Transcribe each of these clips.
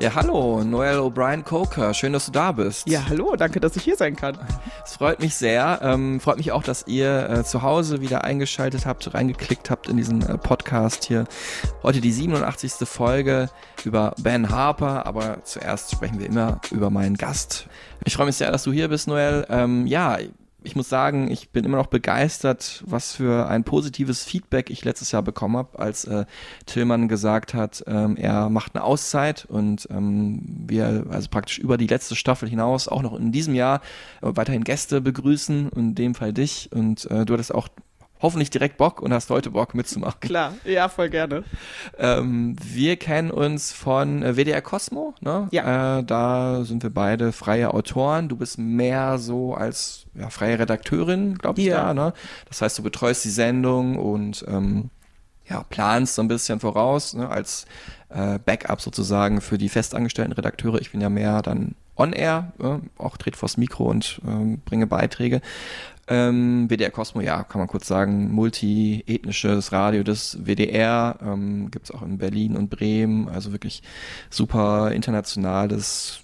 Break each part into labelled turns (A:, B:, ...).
A: Ja, hallo, Noel O'Brien Coker. Schön, dass du da bist.
B: Ja, hallo, danke, dass ich hier sein kann.
A: Es freut mich sehr. Ähm, freut mich auch, dass ihr äh, zu Hause wieder eingeschaltet habt, reingeklickt habt in diesen äh, Podcast hier. Heute die 87. Folge über Ben Harper, aber zuerst sprechen wir immer über meinen Gast. Ich freue mich sehr, dass du hier bist, Noel. Ähm, ja, ich muss sagen, ich bin immer noch begeistert, was für ein positives Feedback ich letztes Jahr bekommen habe, als äh, Tillmann gesagt hat, ähm, er macht eine Auszeit und ähm, wir also praktisch über die letzte Staffel hinaus auch noch in diesem Jahr äh, weiterhin Gäste begrüßen in dem Fall dich. Und äh, du hattest auch hoffentlich direkt Bock und hast heute Bock mitzumachen.
B: Klar, ja, voll gerne.
A: Ähm, wir kennen uns von äh, WDR Cosmo, ne?
B: Ja.
A: Äh, da sind wir beide freie Autoren. Du bist mehr so als ja, freie Redakteurin, glaube ich,
B: Ja.
A: da, ne? Das heißt, du betreust die Sendung und ähm, ja, planst so ein bisschen voraus, ne, als äh, Backup sozusagen für die festangestellten Redakteure. Ich bin ja mehr dann on-air, äh, auch dreht vors Mikro und ähm, bringe Beiträge. Ähm, WDR Cosmo, ja, kann man kurz sagen, multiethnisches Radio des WDR, ähm, gibt's auch in Berlin und Bremen, also wirklich super internationales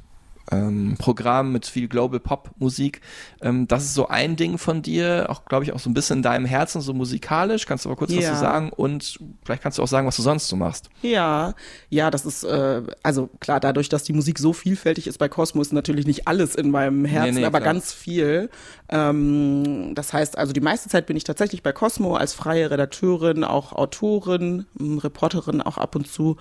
A: ähm, Programm mit viel Global Pop Musik. Ähm, das ist so ein Ding von dir, auch glaube ich auch so ein bisschen in deinem Herzen, so musikalisch. Kannst du aber kurz was
B: Ja.
A: zu sagen und vielleicht kannst du auch sagen, was du sonst so machst.
B: Ja, ja, das ist, äh, also klar, dadurch, dass die Musik so vielfältig ist bei Cosmo, ist natürlich nicht alles in meinem Herzen,
A: Nee, nee,
B: aber
A: klar.
B: ganz viel. Ähm, das heißt, also die meiste Zeit bin ich tatsächlich bei Cosmo als freie Redakteurin, auch Autorin, m, Reporterin auch ab und zu.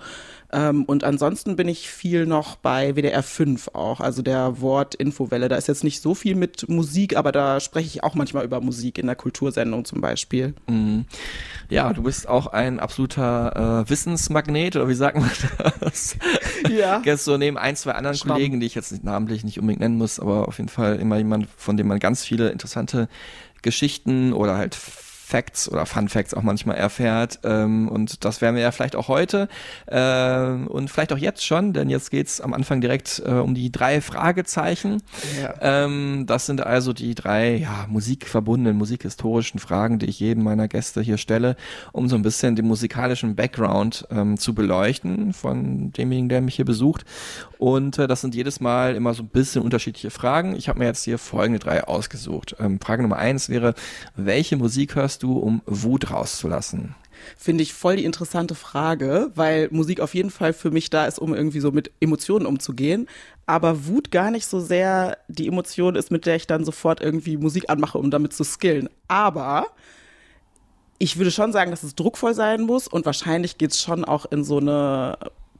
B: Ähm, und ansonsten bin ich viel noch bei WDR 5 auch, also der Wort-Infowelle. Da ist jetzt nicht so viel mit Musik, aber da spreche ich auch manchmal über Musik in der Kultursendung zum Beispiel.
A: Mhm. Ja, du bist auch ein absoluter äh, Wissensmagnet, oder wie sagt man das?
B: Ja.
A: Jetzt so neben ein, zwei anderen
B: Schwamm.
A: Kollegen, die ich jetzt nicht namentlich nicht unbedingt nennen muss, aber auf jeden Fall immer jemand, von dem man ganz viele interessante Geschichten oder halt Facts oder Fun Facts auch manchmal erfährt. Ähm, und das werden wir ja vielleicht auch heute ähm, und vielleicht auch jetzt schon, denn jetzt geht's am Anfang direkt äh, um die drei Fragezeichen.
B: Ja.
A: Ähm, das sind also die drei ja, musikverbundenen, musikhistorischen Fragen, die ich jedem meiner Gäste hier stelle, um so ein bisschen den musikalischen Background ähm, zu beleuchten von demjenigen, der mich hier besucht. Und äh, das sind jedes Mal immer so ein bisschen unterschiedliche Fragen. Ich habe mir jetzt hier folgende drei ausgesucht. Ähm, Frage Nummer eins wäre, welche Musik hörst du, um Wut rauszulassen?
B: Finde ich voll die interessante Frage, weil Musik auf jeden Fall für mich da ist, um irgendwie so mit Emotionen umzugehen. Aber Wut gar nicht so sehr die Emotion ist, mit der ich dann sofort irgendwie Musik anmache, um damit zu skillen. Aber ich würde schon sagen, dass es druckvoll sein muss und wahrscheinlich geht's schon auch in so eine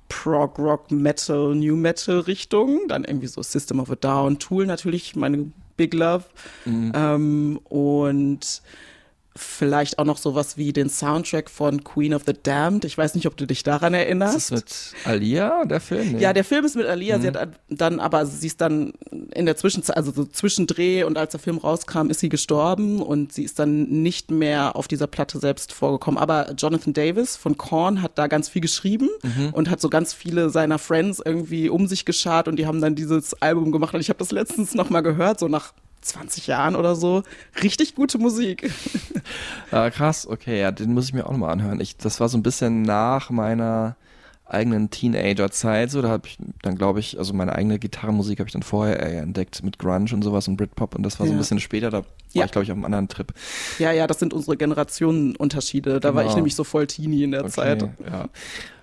B: Prog, Rock, Metal, New Metal Richtung. Dann irgendwie so System of a Down, Tool natürlich, meine Big Love. Ähm, und vielleicht auch noch sowas wie den Soundtrack von Queen of the Damned. Ich weiß nicht, ob du dich daran erinnerst.
A: Ist das mit Alia, der Film? Nee.
B: Ja, der Film ist mit Alia.
A: Mhm.
B: Sie hat dann aber, sie ist dann in der Zwischenzeit, also so Zwischendreh und als der Film rauskam, ist sie gestorben und sie ist dann nicht mehr auf dieser Platte selbst vorgekommen. Aber Jonathan Davis von Korn hat da ganz viel geschrieben
A: Mhm.
B: und hat so ganz viele seiner Friends irgendwie um sich geschart und die haben dann dieses Album gemacht und ich habe das letztens noch mal gehört, so nach 20 Jahren oder so. Richtig gute Musik.
A: Ah, krass, okay, ja, den muss ich mir auch nochmal anhören. Ich, das war so ein bisschen nach meiner eigenen Teenager-Zeit, so, da habe ich dann, glaube ich, also meine eigene Gitarrenmusik habe ich dann vorher eher entdeckt mit Grunge und sowas und Britpop und das war so ein
B: Ja.
A: bisschen später, da war
B: Ja.
A: ich, glaube ich, auf einem anderen Trip.
B: Ja, ja, das sind unsere Generationenunterschiede. Da war ich
A: Genau.
B: nämlich so voll Teenie in der
A: Okay,
B: Zeit.
A: ja.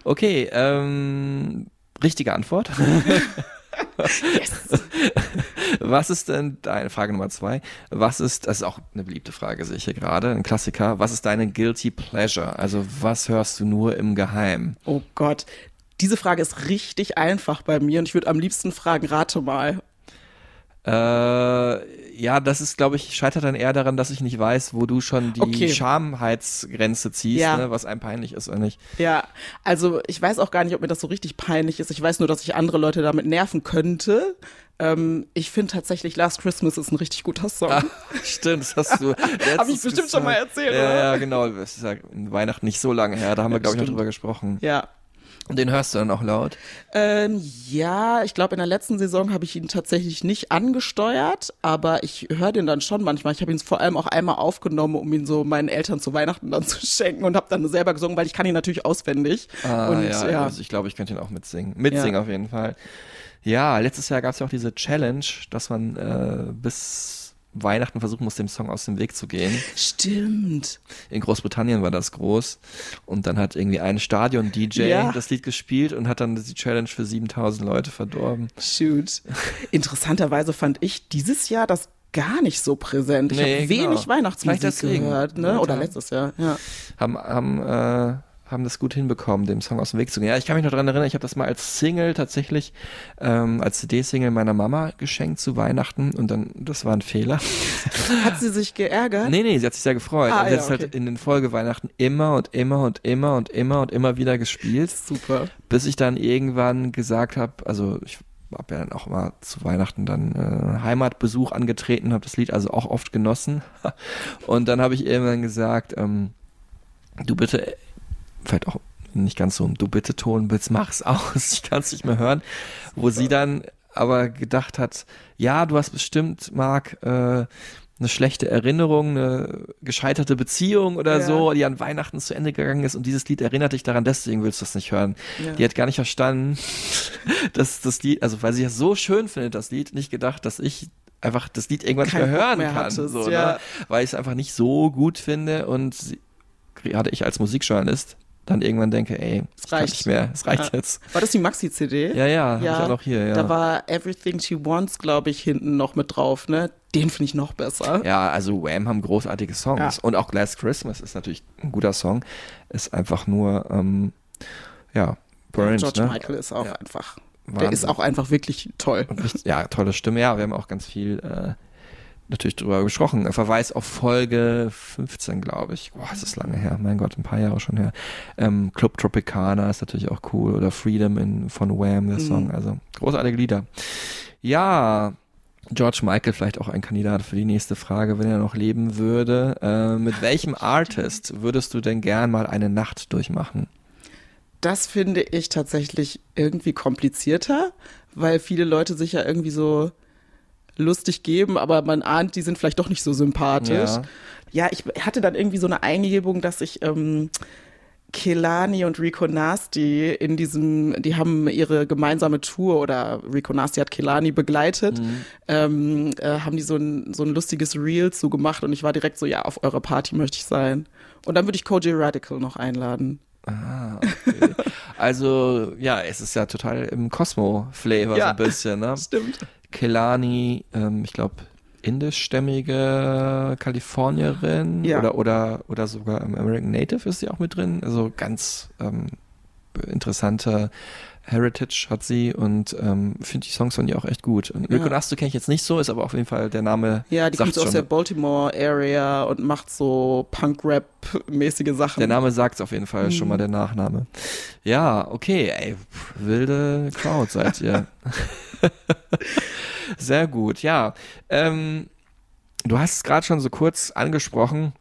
A: Okay, ähm, richtige Antwort. Was ist denn deine Frage Nummer zwei? Was ist, das ist auch eine beliebte Frage, sehe ich hier gerade, ein Klassiker. Was ist deine Guilty Pleasure? Also was hörst du nur im Geheimen?
B: Oh Gott. Diese Frage ist richtig einfach bei mir und ich würde am liebsten fragen, rate mal.
A: Äh, Ja, das ist, glaube ich, scheitert dann eher daran, dass ich nicht weiß, wo du schon die
B: Okay.
A: Schamheitsgrenze ziehst,
B: Ja.
A: ne, was einem peinlich ist oder nicht.
B: Ja, also ich weiß auch gar nicht, ob mir das so richtig peinlich ist. Ich weiß nur, dass ich andere Leute damit nerven könnte. Ähm, ich finde tatsächlich Last Christmas ist ein richtig guter Song.
A: Ah, stimmt, das hast du.
B: Hab ich bestimmt schon mal erzählt,
A: Ja,
B: oder?
A: ja, genau. Das ist ja in Weihnachten nicht so lange her. Da haben wir, glaube ich, noch drüber gesprochen.
B: Ja.
A: Und den hörst du dann auch laut.
B: Ähm, ja, ich glaube, in der letzten Saison habe ich ihn tatsächlich nicht angesteuert, aber ich höre den dann schon manchmal. Ich habe ihn vor allem auch einmal aufgenommen, um ihn so meinen Eltern zu Weihnachten dann zu schenken und habe dann selber gesungen, weil ich kann ihn natürlich auswendig.
A: Ah,
B: und
A: ja,
B: ja,
A: Also ich glaube, ich könnte ihn auch mitsingen. Mitsingen
B: Ja.
A: auf jeden Fall. Ja, letztes Jahr gab es ja auch diese Challenge, dass man äh, bis Weihnachten versuchen muss, dem Song aus dem Weg zu gehen.
B: stimmt.
A: In Großbritannien war das groß. Und dann hat irgendwie ein Stadion-DJ
B: Ja.
A: das Lied gespielt und hat dann die Challenge für 7000 Leute verdorben.
B: Shoot. Interessanterweise fand ich dieses Jahr das gar nicht so präsent. Ich
A: Nee,
B: habe
A: genau.
B: wenig Weihnachtsmusik gehört, ne? Oder letztes Jahr, ja.
A: haben, haben, äh, haben das gut hinbekommen, dem Song aus dem Weg zu gehen. Ja, ich kann mich noch dran erinnern, ich habe das mal als Single tatsächlich, ähm, als CD-Single meiner Mama geschenkt zu Weihnachten und dann, das war ein Fehler.
B: Hat sie sich geärgert?
A: Nee, nee, sie hat sich sehr gefreut.
B: Ah,
A: und
B: ja,
A: hat es halt
B: okay.
A: in den Folgeweihnachten immer und immer und immer und immer und immer wieder gespielt,
B: Super.
A: bis ich dann irgendwann gesagt habe, also ich habe ja dann auch mal zu Weihnachten dann äh, Heimatbesuch angetreten, habe das Lied also auch oft genossen. Und dann habe ich irgendwann gesagt, ähm, du bitte, vielleicht auch nicht ganz so ein du bitte Ton, jetzt mach's aus, ich kann es nicht mehr hören, wo sie dann aber gedacht hat, ja, du hast bestimmt, Marc, äh, eine schlechte Erinnerung, eine gescheiterte Beziehung oder
B: Ja.
A: so, die an Weihnachten zu Ende gegangen ist und dieses Lied erinnert dich daran, deswegen willst du es nicht hören.
B: Ja.
A: Die hat gar nicht verstanden, dass das Lied, also weil sie es so schön findet, das Lied, nicht gedacht, dass ich einfach das Lied irgendwann nicht mehr hören
B: mehr
A: kann,
B: hattest,
A: so,
B: ja.
A: ne? weil ich es einfach nicht so gut finde und sie, gerade ich als Musikjournalist dann irgendwann denke, ey,
B: Es
A: reicht nicht mehr, es reicht
B: Ja.
A: jetzt.
B: War das die Maxi-CD?
A: Ja, ja, hab ich auch noch hier, ja.
B: Da war Everything She Wants, glaube ich, hinten noch mit drauf, ne? Den finde ich noch besser.
A: Ja, also Wham haben großartige Songs.
B: Ja.
A: Und auch Last Christmas ist natürlich ein guter Song. Ist einfach nur, ähm, ja, Burns,
B: George
A: ne?
B: Michael ist auch
A: Ja.
B: einfach. Der
A: Wahnsinn.
B: ist auch einfach wirklich toll.
A: Ja, tolle Stimme. Ja, wir haben auch ganz viel äh, natürlich drüber gesprochen. Ein Verweis auf Folge 15, glaube ich. Boah, ist das lange her. Mein Gott, ein paar Jahre schon her. Ähm, Club Tropicana ist natürlich auch cool. Oder Freedom in, von Wham, der Song. Also großartige Lieder. Ja, George Michael vielleicht auch ein Kandidat für die nächste Frage, wenn er noch leben würde. Äh, mit welchem Artist würdest du denn gern mal eine Nacht durchmachen?
B: Das finde ich tatsächlich irgendwie komplizierter, weil viele Leute sich ja irgendwie so lustig geben, aber man ahnt, die sind vielleicht doch nicht so sympathisch.
A: Ja.
B: Ja, ich hatte dann irgendwie so eine Eingebung, dass ich ähm, Kelani und Rico Nasty in diesem, die haben ihre gemeinsame Tour oder Rico Nasty hat Kelani begleitet, ähm, äh, haben die so ein, so ein lustiges Reel zu gemacht und ich war direkt so, ja, auf eurer Party möchte ich sein. Und dann würde ich Koji Radical noch einladen.
A: Ah, okay. also, ja, es ist ja total im Cosmo-Flavor
B: Ja.
A: so ein bisschen, ne?
B: Stimmt.
A: Kelani, ähm, ich glaube, indischstämmige Kalifornierin
B: Ja.
A: oder, oder, oder sogar American Native ist sie auch mit drin. Also ganz ähm, interessante Heritage hat sie und ähm, finde die Songs von ihr auch echt gut. Und Rico
B: Ja.
A: Nasto kenne ich jetzt nicht so, ist aber auf jeden Fall der Name.
B: Ja, die kommt aus der Baltimore Area und macht so Punk-Rap-mäßige Sachen.
A: Der Name sagt auf jeden Fall
B: Mhm.
A: schon mal der Nachname. Ja, okay, ey, wilde Crowd seid ihr. Sehr gut, ja. Ähm, du hast es gerade schon so kurz angesprochen.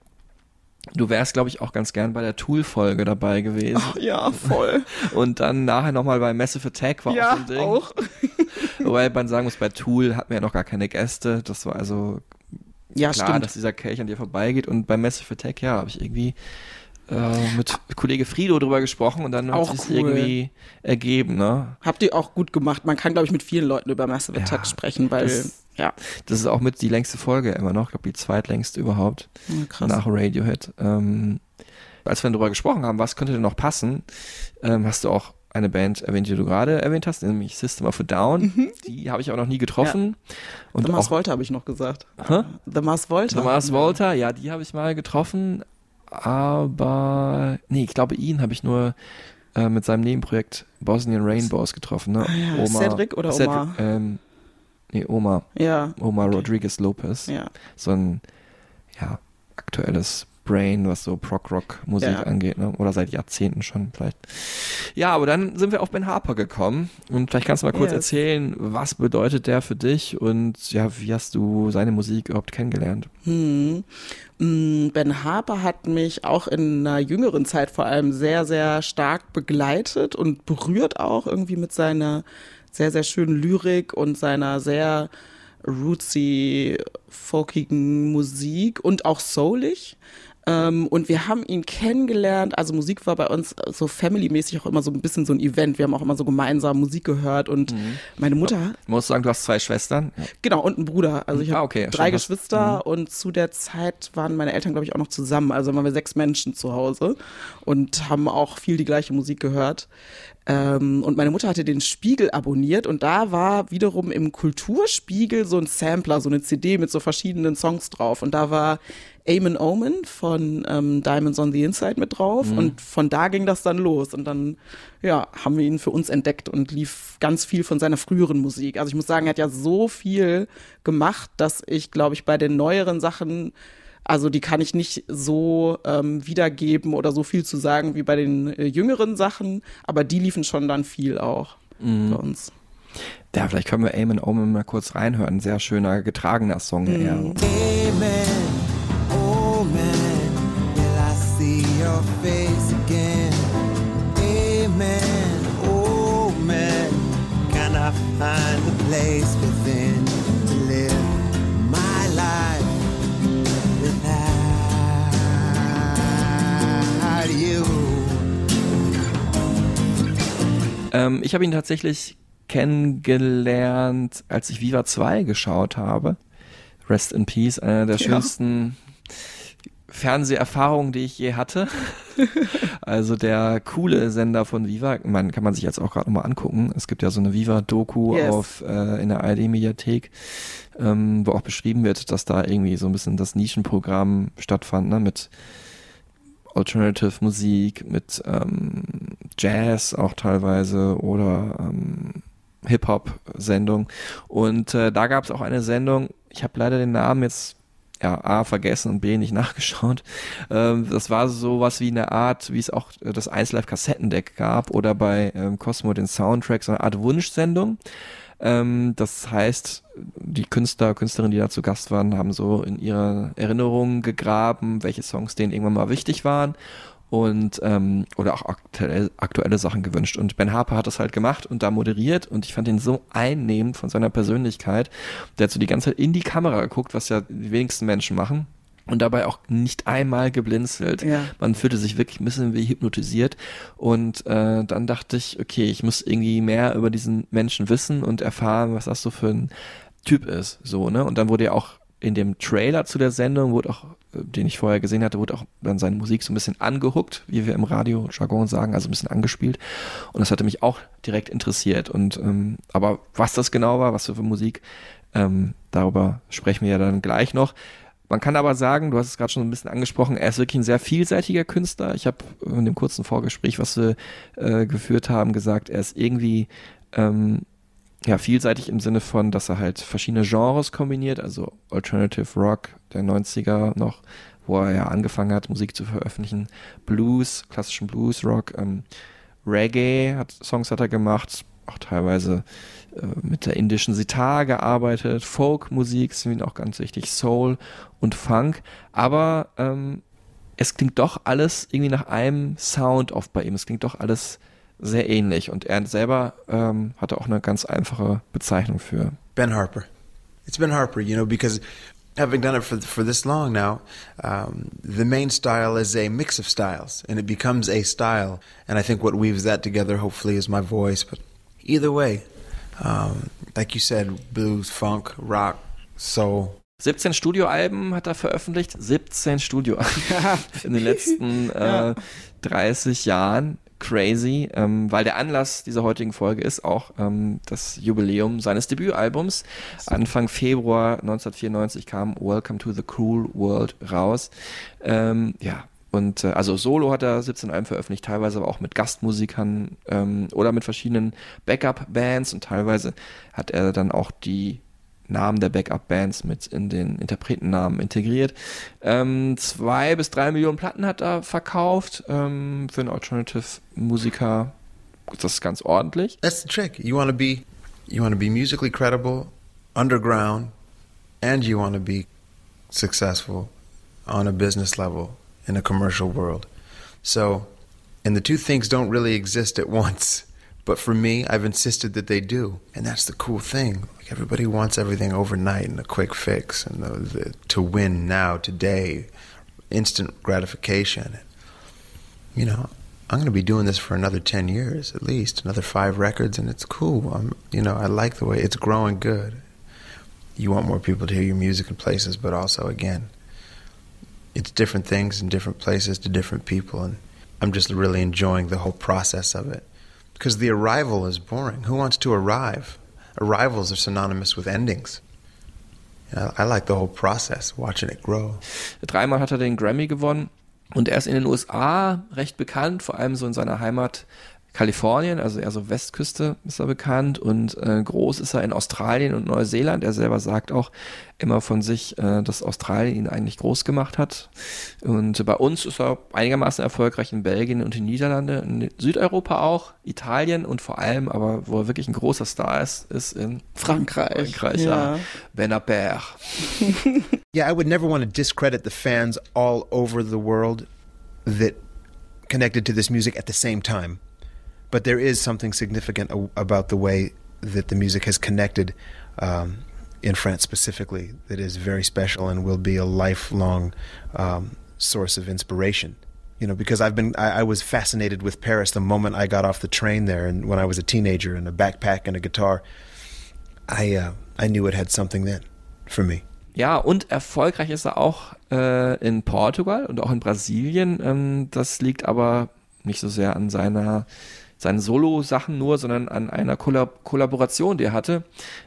A: Du wärst, glaube ich, auch ganz gern bei der Tool-Folge dabei gewesen.
B: ja, voll.
A: Und dann nachher nochmal bei Massive Attack war auch so
B: ja,
A: ein Ding.
B: auch.
A: Wobei man sagen muss, bei Tool hatten wir ja noch gar keine Gäste. Das war also
B: Ja,
A: klar,
B: stimmt.
A: dass dieser Kelch an dir vorbeigeht. Und bei Massive Attack, ja, habe ich irgendwie äh, mit Kollege Frido drüber gesprochen und dann
B: Auch
A: hat sich
B: cool.
A: irgendwie ergeben, ne?
B: Habt ihr auch gut gemacht. Man kann, glaube ich, mit vielen Leuten über Massive Attack
A: Ja,
B: sprechen, weil,
A: das-
B: ja,
A: Das ist auch mit die längste Folge immer noch, ich glaube die zweitlängste überhaupt
B: Ja, krass.
A: nach Radiohead. Ähm, als wir darüber gesprochen haben, was könnte denn noch passen, ähm, hast du auch eine Band erwähnt, die du gerade erwähnt hast, nämlich System of a Down. Die habe ich auch noch nie getroffen. Und
B: Mhm. The Mars Volta habe ich noch gesagt.
A: Hä?
B: The Mars Volta.
A: The Mars Volta, ja, die habe ich mal getroffen, aber nee, ich glaube, ihn habe ich nur äh, mit seinem Nebenprojekt Bosnian Rainbows getroffen. Ne?
B: Ah ja, Cedric oder Omar?
A: ähm, Nee, Oma.
B: Ja.
A: Oma Rodriguez Lopez.
B: Ja.
A: So ein, ja, aktuelles Brain, was so Prog-Rock-Musik
B: Ja.
A: angeht, ne? Oder seit Jahrzehnten schon vielleicht. Ja, aber dann sind wir auf Ben Harper gekommen. Und vielleicht kannst du mal kurz
B: Yes.
A: erzählen, was bedeutet der für dich und ja, wie hast du seine Musik überhaupt kennengelernt?
B: Hm. Mm, Ben Harper hat mich auch in einer jüngeren Zeit vor allem sehr, sehr stark begleitet und berührt auch irgendwie mit seiner sehr, sehr schönen Lyrik und seiner sehr rootsy, folkigen Musik und auch soulig. Ähm, und wir haben ihn kennengelernt. Also Musik war bei uns so family-mäßig auch immer so ein bisschen so ein Event. Wir haben auch immer so gemeinsam Musik gehört und meine Mutter
A: Ich muss sagen, du hast zwei Schwestern.
B: Genau, und ein Bruder. Also ich
A: Ah,
B: habe
A: okay,
B: drei
A: das-
B: Geschwister und zu der Zeit waren meine Eltern, glaube ich, auch noch zusammen. Also waren wir sechs Menschen zu Hause und haben auch viel die gleiche Musik gehört. Ähm, und meine Mutter hatte den Spiegel abonniert und da war wiederum im Kulturspiegel so ein Sampler, so eine CD mit so verschiedenen Songs drauf. Und da war Amen Omen von ähm, Diamonds on the Inside mit drauf. Und von da ging das dann los. Und dann, ja, haben wir ihn für uns entdeckt und lief ganz viel von seiner früheren Musik. Also ich muss sagen, er hat ja so viel gemacht, dass ich, glaube ich, bei den neueren Sachen, also die kann ich nicht so ähm, wiedergeben oder so viel zu sagen wie bei den äh, jüngeren Sachen, aber die liefen schon dann viel auch bei uns.
A: Ja, vielleicht können wir Amen Omen mal kurz reinhören. Sehr schöner, getragener Song. eher.
C: Amen. Man, will I see your face again? Amen. Man, can I find a place within
A: Ähm, ich habe ihn tatsächlich kennengelernt, als ich Viva 2 geschaut habe. Rest in Peace, eine der
B: Ja.
A: schönsten Fernseherfahrungen, die ich je hatte. also der coole Sender von Viva, man kann man sich jetzt auch gerade nochmal angucken. Es gibt ja so eine Viva-Doku
B: Yes.
A: auf äh, in der ARD-Mediathek, ähm, wo auch beschrieben wird, dass da irgendwie so ein bisschen das Nischenprogramm stattfand, ne, mit Alternative Musik, mit ähm, Jazz auch teilweise oder ähm, Hip-Hop-Sendung. Und äh, da gab es auch eine Sendung, ich habe leider den Namen jetzt ja, A vergessen und B nicht nachgeschaut. Ähm, das war sowas wie eine Art, wie es auch das 1Live-Kassettendeck gab oder bei ähm, Cosmo den Soundtrack, so eine Art Wunschsendung. Ähm, das heißt, die Künstler, Künstlerinnen, die da zu Gast waren, haben so in ihrer Erinnerung gegraben, welche Songs denen irgendwann mal wichtig waren und ähm, oder auch aktuell, aktuelle Sachen gewünscht. Und Ben Harper hat das halt gemacht und da moderiert und ich fand ihn so einnehmend von seiner Persönlichkeit. Der hat so die ganze Zeit in die Kamera geguckt, was ja die wenigsten Menschen machen. Und dabei auch nicht einmal geblinzelt.
B: Ja.
A: Man fühlte sich wirklich ein bisschen wie hypnotisiert. Und äh, dann dachte ich, okay, ich muss irgendwie mehr über diesen Menschen wissen und erfahren, was das so für ein Typ ist. So, ne? Und dann wurde ja auch in dem Trailer zu der Sendung, wurde auch, äh, den ich vorher gesehen hatte, wurde auch dann seine Musik so ein bisschen angehuckt, wie wir im Radio-Jargon sagen, also ein bisschen angespielt. Und das hatte mich auch direkt interessiert. Und ähm, aber was das genau war, was für Musik, ähm, darüber sprechen wir ja dann gleich noch. Man kann aber sagen, du hast es gerade schon ein bisschen angesprochen, er ist wirklich ein sehr vielseitiger Künstler. Ich habe in dem kurzen Vorgespräch, was wir äh, geführt haben, gesagt, er ist irgendwie ähm, ja, vielseitig im Sinne von, dass er halt verschiedene Genres kombiniert, also Alternative Rock der 90er noch, wo er ja angefangen hat, Musik zu veröffentlichen, Blues, klassischen Blues, Rock, ähm, Reggae hat Songs hat er gemacht, auch teilweise äh, mit der indischen Sitar gearbeitet, Folk-Musik ist auch ganz wichtig, Soul und Funk, aber ähm, es klingt doch alles irgendwie nach einem Sound oft bei ihm, es klingt doch alles sehr ähnlich und er selber ähm, hatte auch eine ganz einfache Bezeichnung für.
D: Ben Harper. It's Ben Harper, you know, because having done it for for this long now, um, the main style is a mix of styles, and it becomes a style. And I think what weaves that together, hopefully, is my voice. But either way, um, like you said, blues, funk, rock, soul.
A: 17 Studioalben hat er veröffentlicht, 17 Studioalben in den letzten
B: Ja.
A: äh, 30 Jahren. Crazy, ähm, weil der Anlass dieser heutigen Folge ist auch ähm, das Jubiläum seines Debütalbums. Anfang Februar 1994 kam Welcome to the Cruel World raus. Ähm, ja, und äh, also Solo hat er 17 Alben veröffentlicht, teilweise aber auch mit Gastmusikern ähm, oder mit verschiedenen Backup-Bands und teilweise hat er dann auch die Namen der Backup-Bands mit in den Interpretennamen integriert. Ähm, zwei bis drei Millionen Platten hat er verkauft. Ähm, für einen Alternative-Musiker das ist ganz ordentlich.
D: That's the trick. You want be, you want to be musically credible, underground, and you want to be successful on a business level in a commercial world. So, and the two things don't really exist at once. But for me, I've insisted that they do, and that's the cool thing. Like everybody wants everything overnight and a quick fix, and the, the, to win now, today, instant gratification. You know, I'm going to be doing this for another 10 years at least, another five records, and it's cool. I'm, you know, I like the way it's growing good. You want more people to hear your music in places, but also, again, it's different things in different places to different people, and I'm just really enjoying the whole process of it. Because the arrival is boring. Who wants to arrive? Arrivals are synonymous with endings. I like the whole process, watching it grow.
A: Dreimal hat er den Grammy gewonnen und er ist in den USA recht bekannt, vor allem so in seiner Heimat Kalifornien, also eher so Westküste ist er bekannt und äh, groß ist er in Australien und Neuseeland. Er selber sagt auch immer von sich, äh, dass Australien ihn eigentlich groß gemacht hat. Und bei uns ist er einigermaßen erfolgreich in Belgien und in Niederlande, in Südeuropa auch, Italien und vor allem, aber wo er wirklich ein großer Star ist, ist in
B: Frankreich.
A: Frankreich, ja. ja. Benaper.
E: yeah, I would never want to discredit the fans all over the world that connected to this music at the same time. But there is something significant about the way that the music has connected um, in France specifically that is very special and will be a lifelong um, source of inspiration. You know, because I've been, I, I, was fascinated with Paris the moment I got off the train there, and when I was a teenager, and a backpack and a guitar, I, uh, I knew it had something then for me.
A: Ja, und erfolgreich ist er auch äh, in Portugal und auch in Brasilien. Ähm, das liegt aber nicht so sehr an seiner seine Solo-Sachen nur, sondern an einer Kollab Kollaboration, die er hatte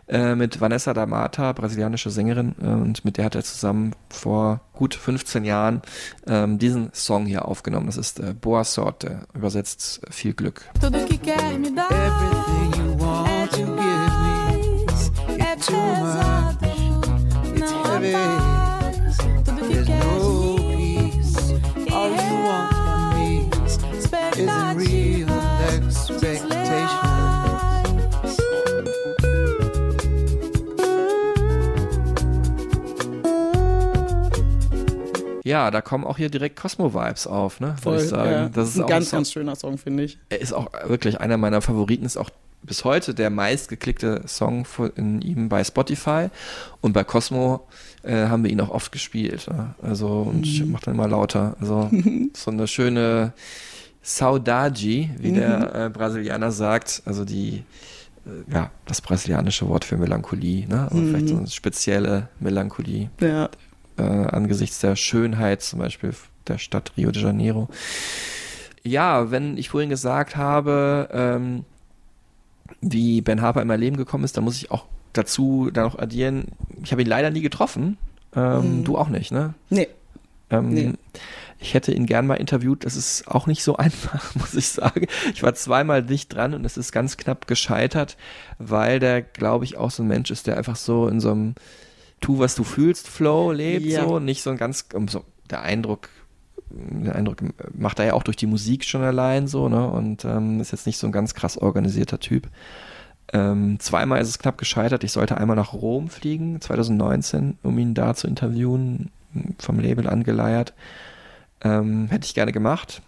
A: äh, mit Vanessa da Mata, brasilianische Sängerin, äh, und mit der hat er zusammen vor gut 15 Jahren ähm, diesen Song hier aufgenommen. Das ist äh, Boa Sorte, übersetzt äh, viel Glück. Everything you want to give me, it's too much, it's heavy, there's no peace, all you want from me isn't real. Ja, da kommen auch hier direkt Cosmo-Vibes auf, ne?
B: Voll, ich sagen. Ja. Das ist ein ganz, ganz schöner Song, finde ich.
A: Er ist auch wirklich einer meiner Favoriten, ist auch bis heute der meistgeklickte Song in ihm bei Spotify. Und bei Cosmo äh, haben wir ihn auch oft gespielt. Ne? Also, und ich mhm. mach dann immer lauter. Also, so eine schöne Saudade, wie mhm. der äh, Brasilianer sagt, also die, äh, ja, das brasilianische Wort für Melancholie, ne? Also mhm. vielleicht so eine spezielle Melancholie.
B: Ja.
A: Äh, angesichts der Schönheit zum Beispiel der Stadt Rio de Janeiro. Ja, wenn ich vorhin gesagt habe, ähm, wie Ben Harper in mein Leben gekommen ist, dann muss ich auch dazu da noch addieren, ich habe ihn leider nie getroffen. Ähm, mhm. Du auch nicht, ne?
B: Nee.
A: Ähm, nee. Ich hätte ihn gern mal interviewt. Das ist auch nicht so einfach, muss ich sagen. Ich war zweimal dicht dran und es ist ganz knapp gescheitert, weil der, glaube ich, auch so ein Mensch ist, der einfach so in so einem Tu, was du fühlst, Flow lebt, ja. so. Nicht so ein ganz, so, der Eindruck, der Eindruck macht er ja auch durch die Musik schon allein so, ne? Und ähm, ist jetzt nicht so ein ganz krass organisierter Typ. Ähm, zweimal ist es knapp gescheitert. Ich sollte einmal nach Rom fliegen, 2019, um ihn da zu interviewen, vom Label angeleiert. Ähm, hätte ich gerne gemacht.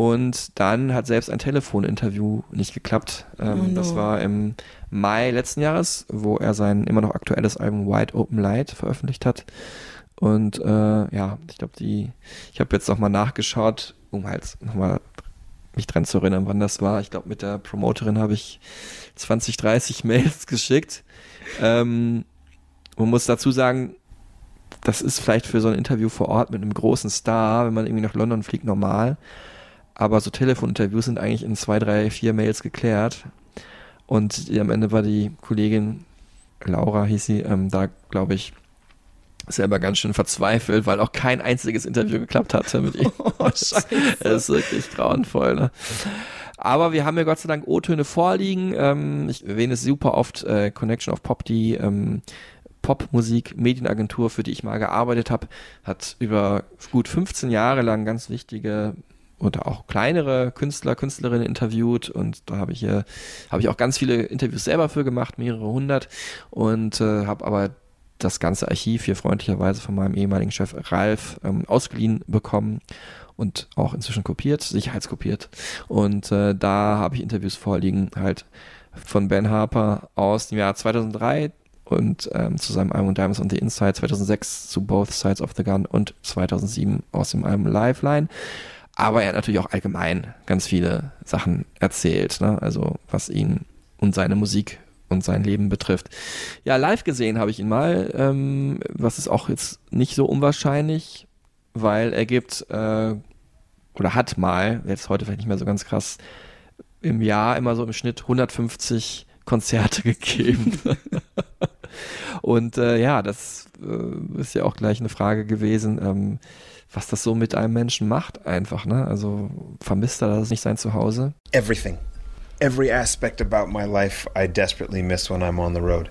A: Und dann hat selbst ein Telefoninterview nicht geklappt. Ähm, oh no. Das war im Mai letzten Jahres, wo er sein immer noch aktuelles Album Wide Open Light veröffentlicht hat. Und äh, ja, ich glaube, die, ich habe jetzt nochmal nachgeschaut, um halt nochmal mich dran zu erinnern, wann das war. Ich glaube, mit der Promoterin habe ich 20, 30 Mails geschickt. Ähm, man muss dazu sagen, das ist vielleicht für so ein Interview vor Ort mit einem großen Star, wenn man irgendwie nach London fliegt, normal. Aber so Telefoninterviews sind eigentlich in zwei, drei, vier Mails geklärt. Und die, am Ende war die Kollegin, Laura hieß sie, ähm, da glaube ich, selber ganz schön verzweifelt, weil auch kein einziges Interview geklappt hatte mit ihm. Oh, das ist wirklich grauenvoll. Ne? Aber wir haben ja Gott sei Dank O-Töne vorliegen. Ähm, ich erwähne es super oft, äh, Connection of Pop, die ähm, Popmusik Medienagentur, für die ich mal gearbeitet habe, hat über gut 15 Jahre lang ganz wichtige oder auch kleinere Künstler, Künstlerinnen interviewt und da habe ich hier habe ich auch ganz viele Interviews selber für gemacht, mehrere hundert und äh, habe aber das ganze Archiv hier freundlicherweise von meinem ehemaligen Chef Ralf ähm, ausgeliehen bekommen und auch inzwischen kopiert, sicherheitskopiert und äh, da habe ich Interviews vorliegen halt von Ben Harper aus dem Jahr 2003 und ähm, zu seinem Album Diamonds on the Inside 2006 zu Both Sides of the Gun und 2007 aus dem Album Lifeline. Aber er hat natürlich auch allgemein ganz viele Sachen erzählt, ne? also was ihn und seine Musik und sein Leben betrifft. Ja, live gesehen habe ich ihn mal, ähm, was ist auch jetzt nicht so unwahrscheinlich, weil er gibt äh, oder hat mal, jetzt heute vielleicht nicht mehr so ganz krass, im Jahr immer so im Schnitt 150 Konzerte gegeben. Und äh, ja, das äh, ist ja auch gleich eine Frage gewesen, ähm, was das so mit einem Menschen macht, einfach, ne? Also vermisst er das nicht sein Zuhause?
E: Everything. Every aspect about my life I desperately miss when I'm on the road.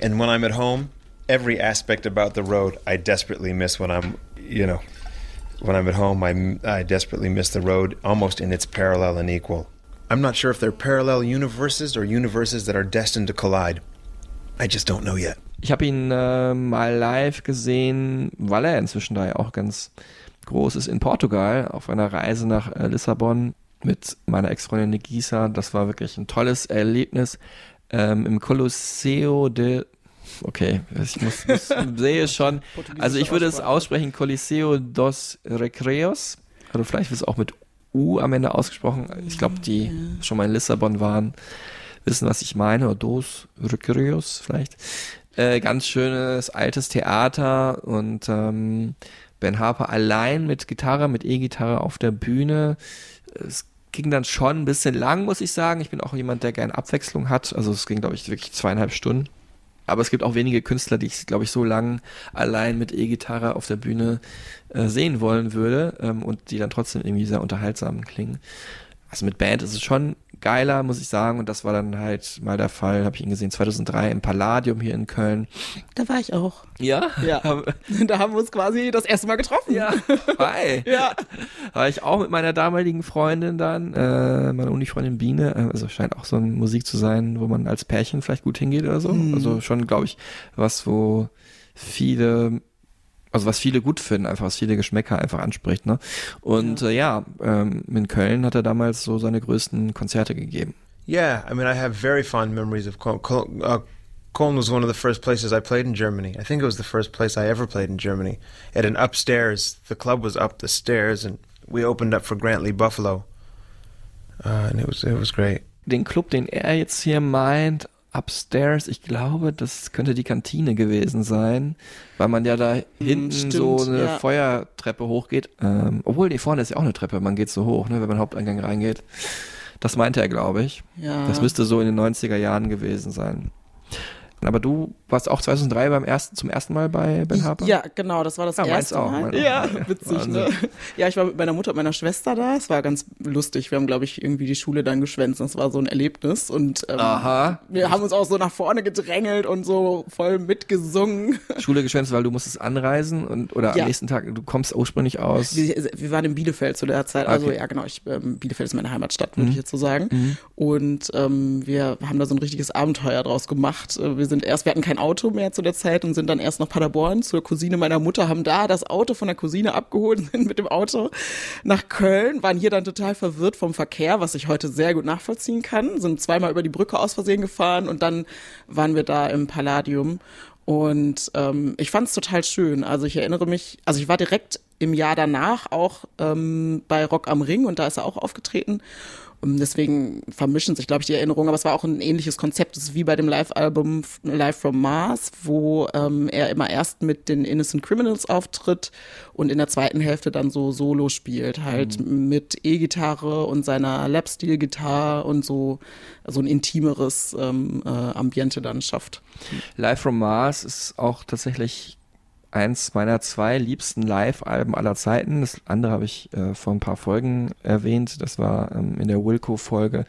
E: And when I'm at home, every aspect about the road I desperately miss when I'm, you know, when I'm at home, I, I desperately miss the road almost in its parallel and equal. I'm not sure if they're parallel universes or universes that are destined to collide. I just don't know yet.
A: Ich habe ihn äh, mal live gesehen, weil er inzwischen da ja auch ganz groß ist in Portugal auf einer Reise nach äh, Lissabon mit meiner Ex-Freundin Negisa. Das war wirklich ein tolles Erlebnis ähm, im Colosseo de Okay, ich muss, muss sehe schon. Also ich würde es aussprechen Coliseo dos Recreos. Also vielleicht wird es auch mit U am Ende ausgesprochen. Ich glaube, die schon mal in Lissabon waren, wissen, was ich meine. Oder dos Recreos vielleicht. Äh, ganz schönes altes Theater und ähm, Ben Harper allein mit Gitarre, mit E-Gitarre auf der Bühne. Es ging dann schon ein bisschen lang, muss ich sagen. Ich bin auch jemand, der gerne Abwechslung hat. Also es ging, glaube ich, wirklich zweieinhalb Stunden. Aber es gibt auch wenige Künstler, die ich, glaube ich, so lang allein mit E-Gitarre auf der Bühne äh, sehen wollen würde ähm, und die dann trotzdem irgendwie sehr unterhaltsam klingen. Also mit Band ist es schon geiler, muss ich sagen. Und das war dann halt mal der Fall, habe ich ihn gesehen, 2003 im Palladium hier in Köln.
B: Da war ich auch.
A: Ja?
B: Ja. da haben wir uns quasi das erste Mal getroffen.
A: Ja. Hi.
B: ja.
A: War ich auch mit meiner damaligen Freundin dann, äh, meiner Uni-Freundin Biene. Äh, Also scheint auch so eine Musik zu sein, wo man als Pärchen vielleicht gut hingeht oder so.
B: Mhm.
A: Also schon, glaube ich, was, wo viele also was viele gut finden, einfach was viele Geschmäcker einfach anspricht, ne? Und ja, äh, ja ähm, in Köln hat er damals so seine größten Konzerte gegeben.
D: Yeah, I mean, I have very fond memories of Cologne. Cologne, uh, Cologne was one of the first places I played in Germany. I think it was the first place I ever played in Germany. At an upstairs, the club was up the stairs, and we opened up for Grantley Buffalo, uh, and it was it was great.
A: Den Club, den er jetzt hier meint, Upstairs, ich glaube, das könnte die Kantine gewesen sein, weil man ja da hinten
B: stimmt,
A: so eine
B: ja.
A: Feuertreppe hochgeht. Ähm, obwohl, nee, vorne ist ja auch eine Treppe, man geht so hoch, ne, wenn man Haupteingang reingeht. Das meinte er, glaube ich.
B: Ja.
A: Das müsste so in den 90er Jahren gewesen sein. Aber du warst auch 2003 beim ersten, zum ersten Mal bei Ben Harper?
B: Ja, genau, das war das
A: Ja,
B: erste
A: auch,
B: Mal. Ja, witzig,
A: Wahnsinn.
B: ne? Ja, ich war mit meiner Mutter und meiner Schwester da. Es war ganz lustig. Wir haben, glaube ich, irgendwie die Schule dann geschwänzt. Das war so ein Erlebnis. Und ähm,
A: Aha.
B: wir haben uns auch so nach vorne gedrängelt und so voll mitgesungen.
A: Schule geschwänzt, weil du musstest anreisen und oder
B: Ja.
A: am nächsten Tag, du kommst ursprünglich aus.
B: Wir, wir waren in Bielefeld zu der Zeit. Also
A: Okay.
B: ja, genau. Ich, ähm, Bielefeld ist meine Heimatstadt, würde
A: Mhm.
B: ich jetzt so sagen.
A: Mhm.
B: Und ähm, wir haben da so ein richtiges Abenteuer draus gemacht. Äh, Wir sind erst, wir hatten kein Auto mehr zu der Zeit und sind dann erst nach Paderborn zur Cousine meiner Mutter, haben da das Auto von der Cousine abgeholt, sind mit dem Auto nach Köln, waren hier dann total verwirrt vom Verkehr, was ich heute sehr gut nachvollziehen kann, sind zweimal über die Brücke aus Versehen gefahren und dann waren wir da im Palladium. Und ähm, ich fand es total schön. Also ich erinnere mich, also ich war direkt im Jahr danach auch ähm, bei Rock am Ring und da ist er auch aufgetreten. Und deswegen vermischen sich, glaube ich, die Erinnerungen. Aber es war auch ein ähnliches Konzept. Es ist wie bei dem Live-Album Live from Mars, wo ähm, er immer erst mit den Innocent Criminals auftritt und in der zweiten Hälfte dann so Solo spielt. Halt mit E-Gitarre und seiner Lap-Steel-Gitarre und so, so ein intimeres ähm, äh, Ambiente dann schafft.
A: Live from Mars ist auch tatsächlich eins meiner zwei liebsten Live-Alben aller Zeiten. Das andere habe ich äh, vor ein paar Folgen erwähnt. Das war ähm, in der Wilco-Folge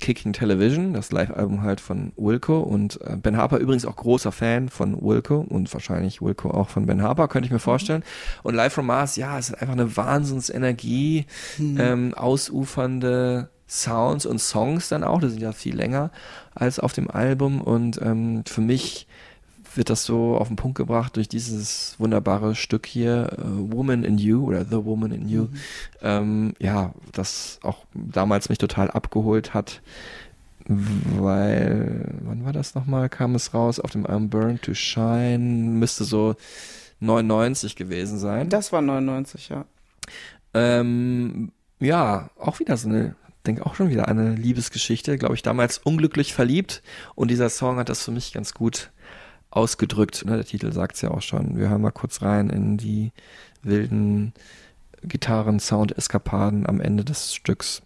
A: Kicking Television, das Live-Album halt von Wilco und äh, Ben Harper übrigens auch großer Fan von Wilco und wahrscheinlich Wilco auch von Ben Harper, könnte ich mir vorstellen. Und Live from Mars, ja, es ist einfach eine Wahnsinnsenergie,
B: Mhm.
A: ähm, ausufernde Sounds und Songs dann auch, die sind ja viel länger als auf dem Album und ähm, für mich wird das so auf den Punkt gebracht durch dieses wunderbare Stück hier, äh, Woman in You oder The Woman in You. Ähm, ja, das auch damals mich total abgeholt hat, weil, wann war das nochmal? Kam es raus auf dem Album Burn to Shine? Müsste so 99 gewesen sein.
B: Das war 99, ja.
A: Ähm, ja, auch wieder so eine, denke auch schon wieder eine Liebesgeschichte, glaube ich, damals unglücklich verliebt und dieser Song hat das für mich ganz gut ausgedrückt. Ne, der Titel sagt es ja auch schon. Wir hören mal kurz rein in die wilden Gitarren-Sound-Eskapaden am Ende des Stücks.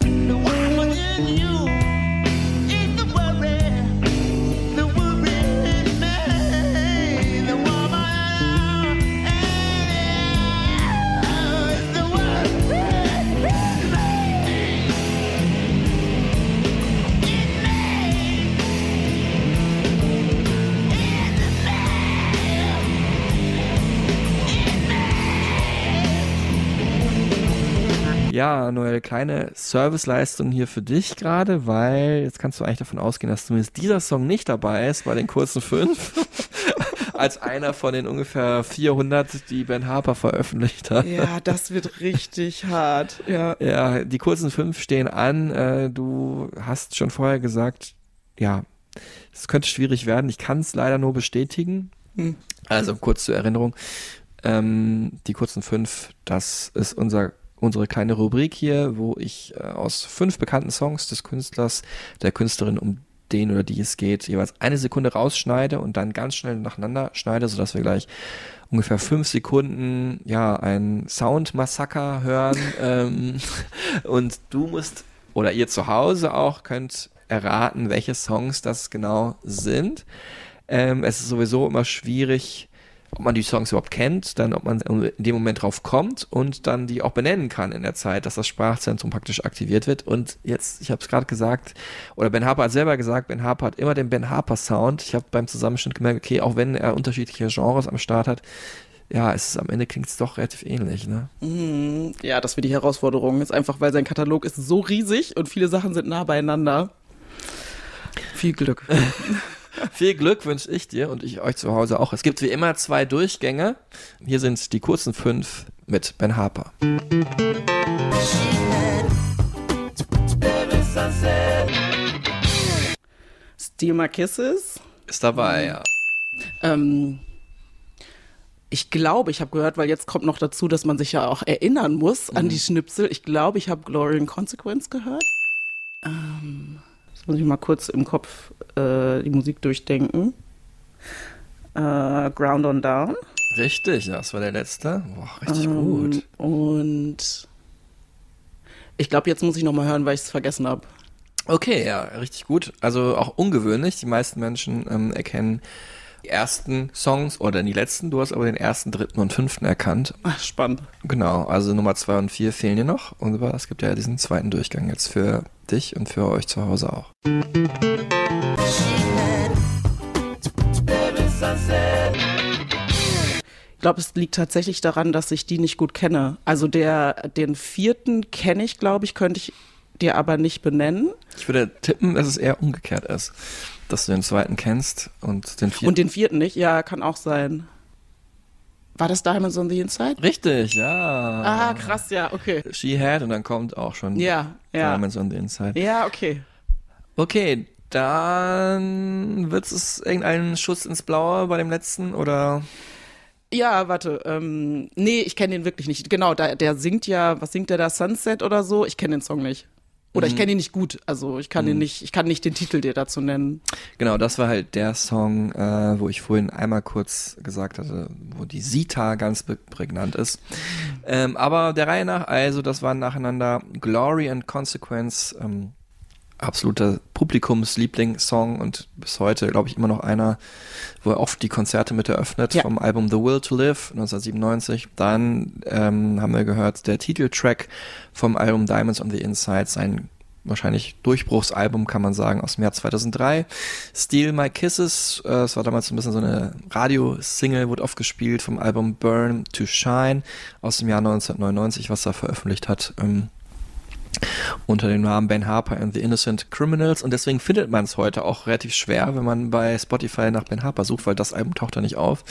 A: Ja, Noel, kleine Serviceleistung hier für dich gerade, weil jetzt kannst du eigentlich davon ausgehen, dass zumindest dieser Song nicht dabei ist bei den kurzen fünf. Als einer von den ungefähr 400, die Ben Harper veröffentlicht hat.
B: Ja, das wird richtig hart. Ja.
A: Ja, die kurzen fünf stehen an. Äh, du hast schon vorher gesagt, ja, es könnte schwierig werden. Ich kann es leider nur bestätigen.
B: Hm.
A: Also kurz zur Erinnerung. Ähm, die kurzen fünf, das ist unser unsere kleine Rubrik hier, wo ich äh, aus fünf bekannten Songs des Künstlers, der Künstlerin, um den oder die es geht, jeweils eine Sekunde rausschneide und dann ganz schnell nacheinander schneide, sodass wir gleich ungefähr fünf Sekunden, ja, ein Soundmassaker hören. ähm, und du musst, oder ihr zu Hause auch, könnt erraten, welche Songs das genau sind. Ähm, es ist sowieso immer schwierig, ob man die Songs überhaupt kennt, dann ob man in dem Moment drauf kommt und dann die auch benennen kann in der Zeit, dass das Sprachzentrum praktisch aktiviert wird. Und jetzt, ich habe es gerade gesagt, oder Ben Harper hat selber gesagt, Ben Harper hat immer den Ben Harper Sound. Ich habe beim Zusammenschnitt gemerkt, okay, auch wenn er unterschiedliche Genres am Start hat, ja, es ist am Ende klingt es doch relativ ähnlich, ne?
B: Mhm. Ja, das wird die Herausforderung. Ist einfach, weil sein Katalog ist so riesig und viele Sachen sind nah beieinander. Viel Glück.
A: Viel Glück wünsche ich dir und ich euch zu Hause auch. Es gibt wie immer zwei Durchgänge. Hier sind die kurzen fünf mit Ben Harper.
B: Steal My Kisses.
A: Ist dabei, ja.
B: Ähm, ich glaube, ich habe gehört, weil jetzt kommt noch dazu, dass man sich ja auch erinnern muss an die Schnipsel. Ich glaube, ich habe Glory and Consequence gehört. Ähm, jetzt muss ich mal kurz im Kopf äh, die Musik durchdenken. Äh, Ground on Down.
A: Richtig, das war der letzte. Boah, richtig
B: Ähm,
A: gut.
B: Und ich glaube, jetzt muss ich noch mal hören, weil ich es vergessen habe.
A: Okay, ja, richtig gut. Also auch ungewöhnlich. Die meisten Menschen ähm, erkennen ersten Songs oder die letzten. Du hast aber den ersten, dritten und fünften erkannt.
B: Ach, spannend.
A: Genau, also Nummer zwei und vier fehlen dir noch. Und es gibt ja diesen zweiten Durchgang jetzt für dich und für euch zu Hause auch.
B: Ich glaube, es liegt tatsächlich daran, dass ich die nicht gut kenne. Also der, den vierten kenne ich, glaube ich, könnte ich dir aber nicht benennen.
A: Ich würde tippen, dass es eher umgekehrt ist. Dass du den zweiten kennst und den vierten.
B: Und den vierten nicht? Ja, kann auch sein. War das Diamonds on the Inside?
A: Richtig, ja.
B: Ah, krass, ja, okay.
A: She Had und dann kommt auch schon
B: Ja, ja.
A: Diamonds on the Inside.
B: Ja, okay.
A: Okay, dann wird es irgendeinen Schuss ins Blaue bei dem letzten oder?
B: Ja, warte. Ähm, nee, ich kenne den wirklich nicht. Genau, da, der singt ja, was singt der da? Sunset oder so? Ich kenne den Song nicht. Oder ich
A: Mhm.
B: kenne ihn nicht gut. Also ich kann ihn nicht, ich kann nicht den Titel dir dazu nennen.
A: Genau, das war halt der Song, äh, wo ich vorhin einmal kurz gesagt hatte, wo die Sita ganz prägnant ist. Ähm, aber der Reihe nach, also das waren nacheinander Glory and Consequence, ähm, absoluter Publikumslieblingssong und bis heute, glaube ich, immer noch einer, wo er oft die Konzerte mit eröffnet
B: Ja.
A: vom Album The Will to Live 1997. Dann ähm, haben wir gehört, der Titeltrack vom Album Diamonds on the Inside, sein wahrscheinlich Durchbruchsalbum, kann man sagen, aus dem Jahr 2003. Steal My Kisses, äh, das war damals so ein bisschen so eine Radio-Single, wurde oft gespielt vom Album Burn to Shine aus dem Jahr 1999, was er veröffentlicht hat. Ähm, unter dem Namen Ben Harper and the Innocent Criminals und deswegen findet man es heute auch relativ schwer, wenn man bei Spotify nach Ben Harper sucht, weil das Album taucht da nicht auf.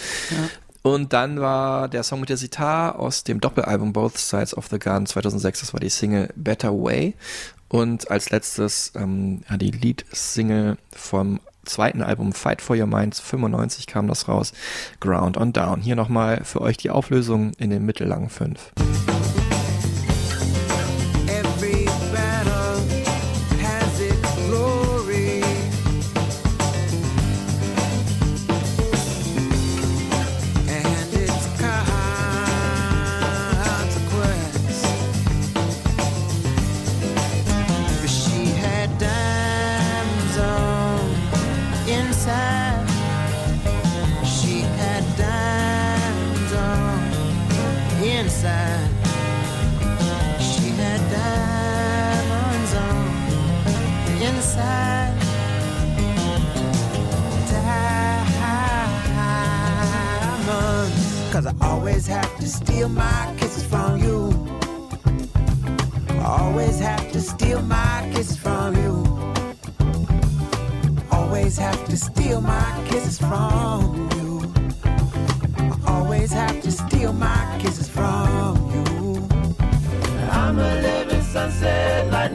A: Und dann war der Song mit der Sitar aus dem Doppelalbum Both Sides of the Gun 2006, das war die Single Better Way. Und als letztes ähm, ja, die Lead-Single vom zweiten Album Fight for Your Mind 95 kam das raus, Ground on Down. Hier nochmal für euch die Auflösung in den mittellangen fünf.
C: Steal my kisses from you. Always have to steal my kisses from you. Always have to steal my kisses from you. Always have to steal my kisses from you. I'm a living sunset, lightning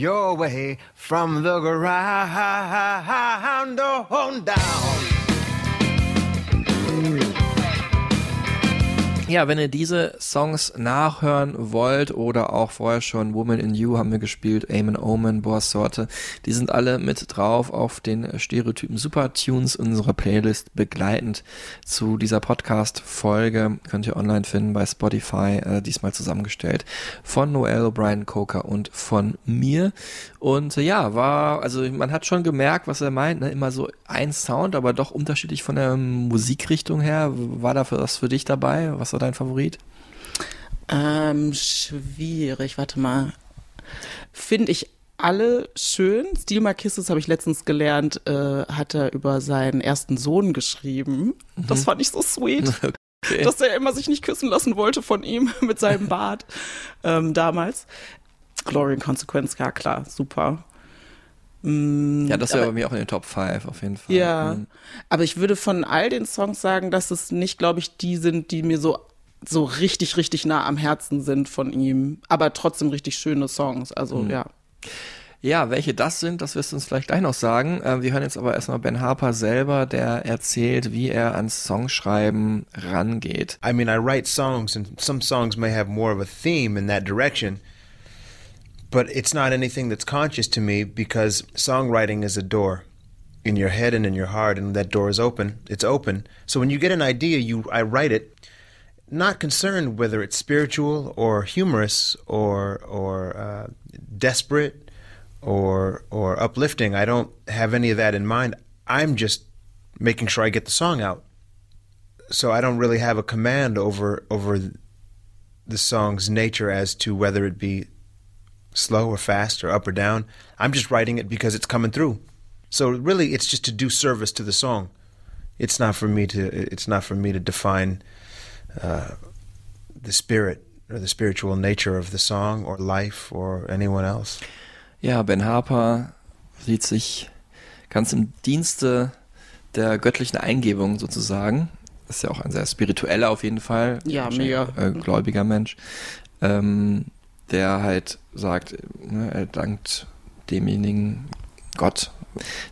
C: your way from the ground on down.
A: Ja, wenn ihr diese Songs nachhören wollt oder auch vorher schon Woman in You haben wir gespielt, Aim and Omen, Boas Sorte, die sind alle mit drauf auf den Stereotypen Super Tunes unserer Playlist begleitend zu dieser Podcast-Folge. Könnt ihr online finden bei Spotify, äh, diesmal zusammengestellt von Noel O'Brien Coker und von mir. Und äh, ja, war, also man hat schon gemerkt, was er meint, ne? immer so ein Sound, aber doch unterschiedlich von der Musikrichtung her. War da was für dich dabei? Was dein Favorit?
B: Ähm, schwierig, warte mal. Finde ich alle schön. Steal My Kisses habe ich letztens gelernt, äh, hat er über seinen ersten Sohn geschrieben. Das fand ich so sweet.
A: Okay.
B: Dass er immer sich nicht küssen lassen wollte von ihm mit seinem Bart ähm, damals. Glory and Consequence, ja klar, super. Mm,
A: Ja, das wäre bei mir auch in den Top 5 auf jeden Fall.
B: Ja,
A: Mhm.
B: aber ich würde von all den Songs sagen, dass es nicht, glaube ich, die sind, die mir so so richtig, richtig nah am Herzen sind von ihm, aber trotzdem richtig schöne Songs. Also
A: Mhm.
B: ja.
A: Ja, welche das sind, das wirst du uns vielleicht gleich noch sagen. Äh, wir hören jetzt aber erstmal Ben Harper selber, der erzählt, wie er ans Songschreiben rangeht.
D: I mean, I write songs, and some songs may have more of a theme in that direction, but it's not anything that's conscious to me because songwriting is a door in your head and in your heart, and that door is open. It's open. So when you get an idea, you I write it, not concerned whether it's spiritual or humorous or or uh, desperate or or uplifting. I don't have any of that in mind. I'm just making sure I get the song out so I don't really have a command over over the song's nature as to whether it be slow or fast or up or down. I'm just writing it because it's coming through. So really, it's just to do service to the song. It's not for me to. It's not for me to define uh, the spirit or the spiritual nature of the song or life or anyone else.
A: Ja, Ben Harper sieht sich ganz im Dienste der göttlichen Eingebung sozusagen. Ist ja auch ein sehr spiritueller auf jeden Fall.
B: Ja, mega.
A: Äh, gläubiger Mensch. Ähm, der halt sagt, ne, er dankt demjenigen Gott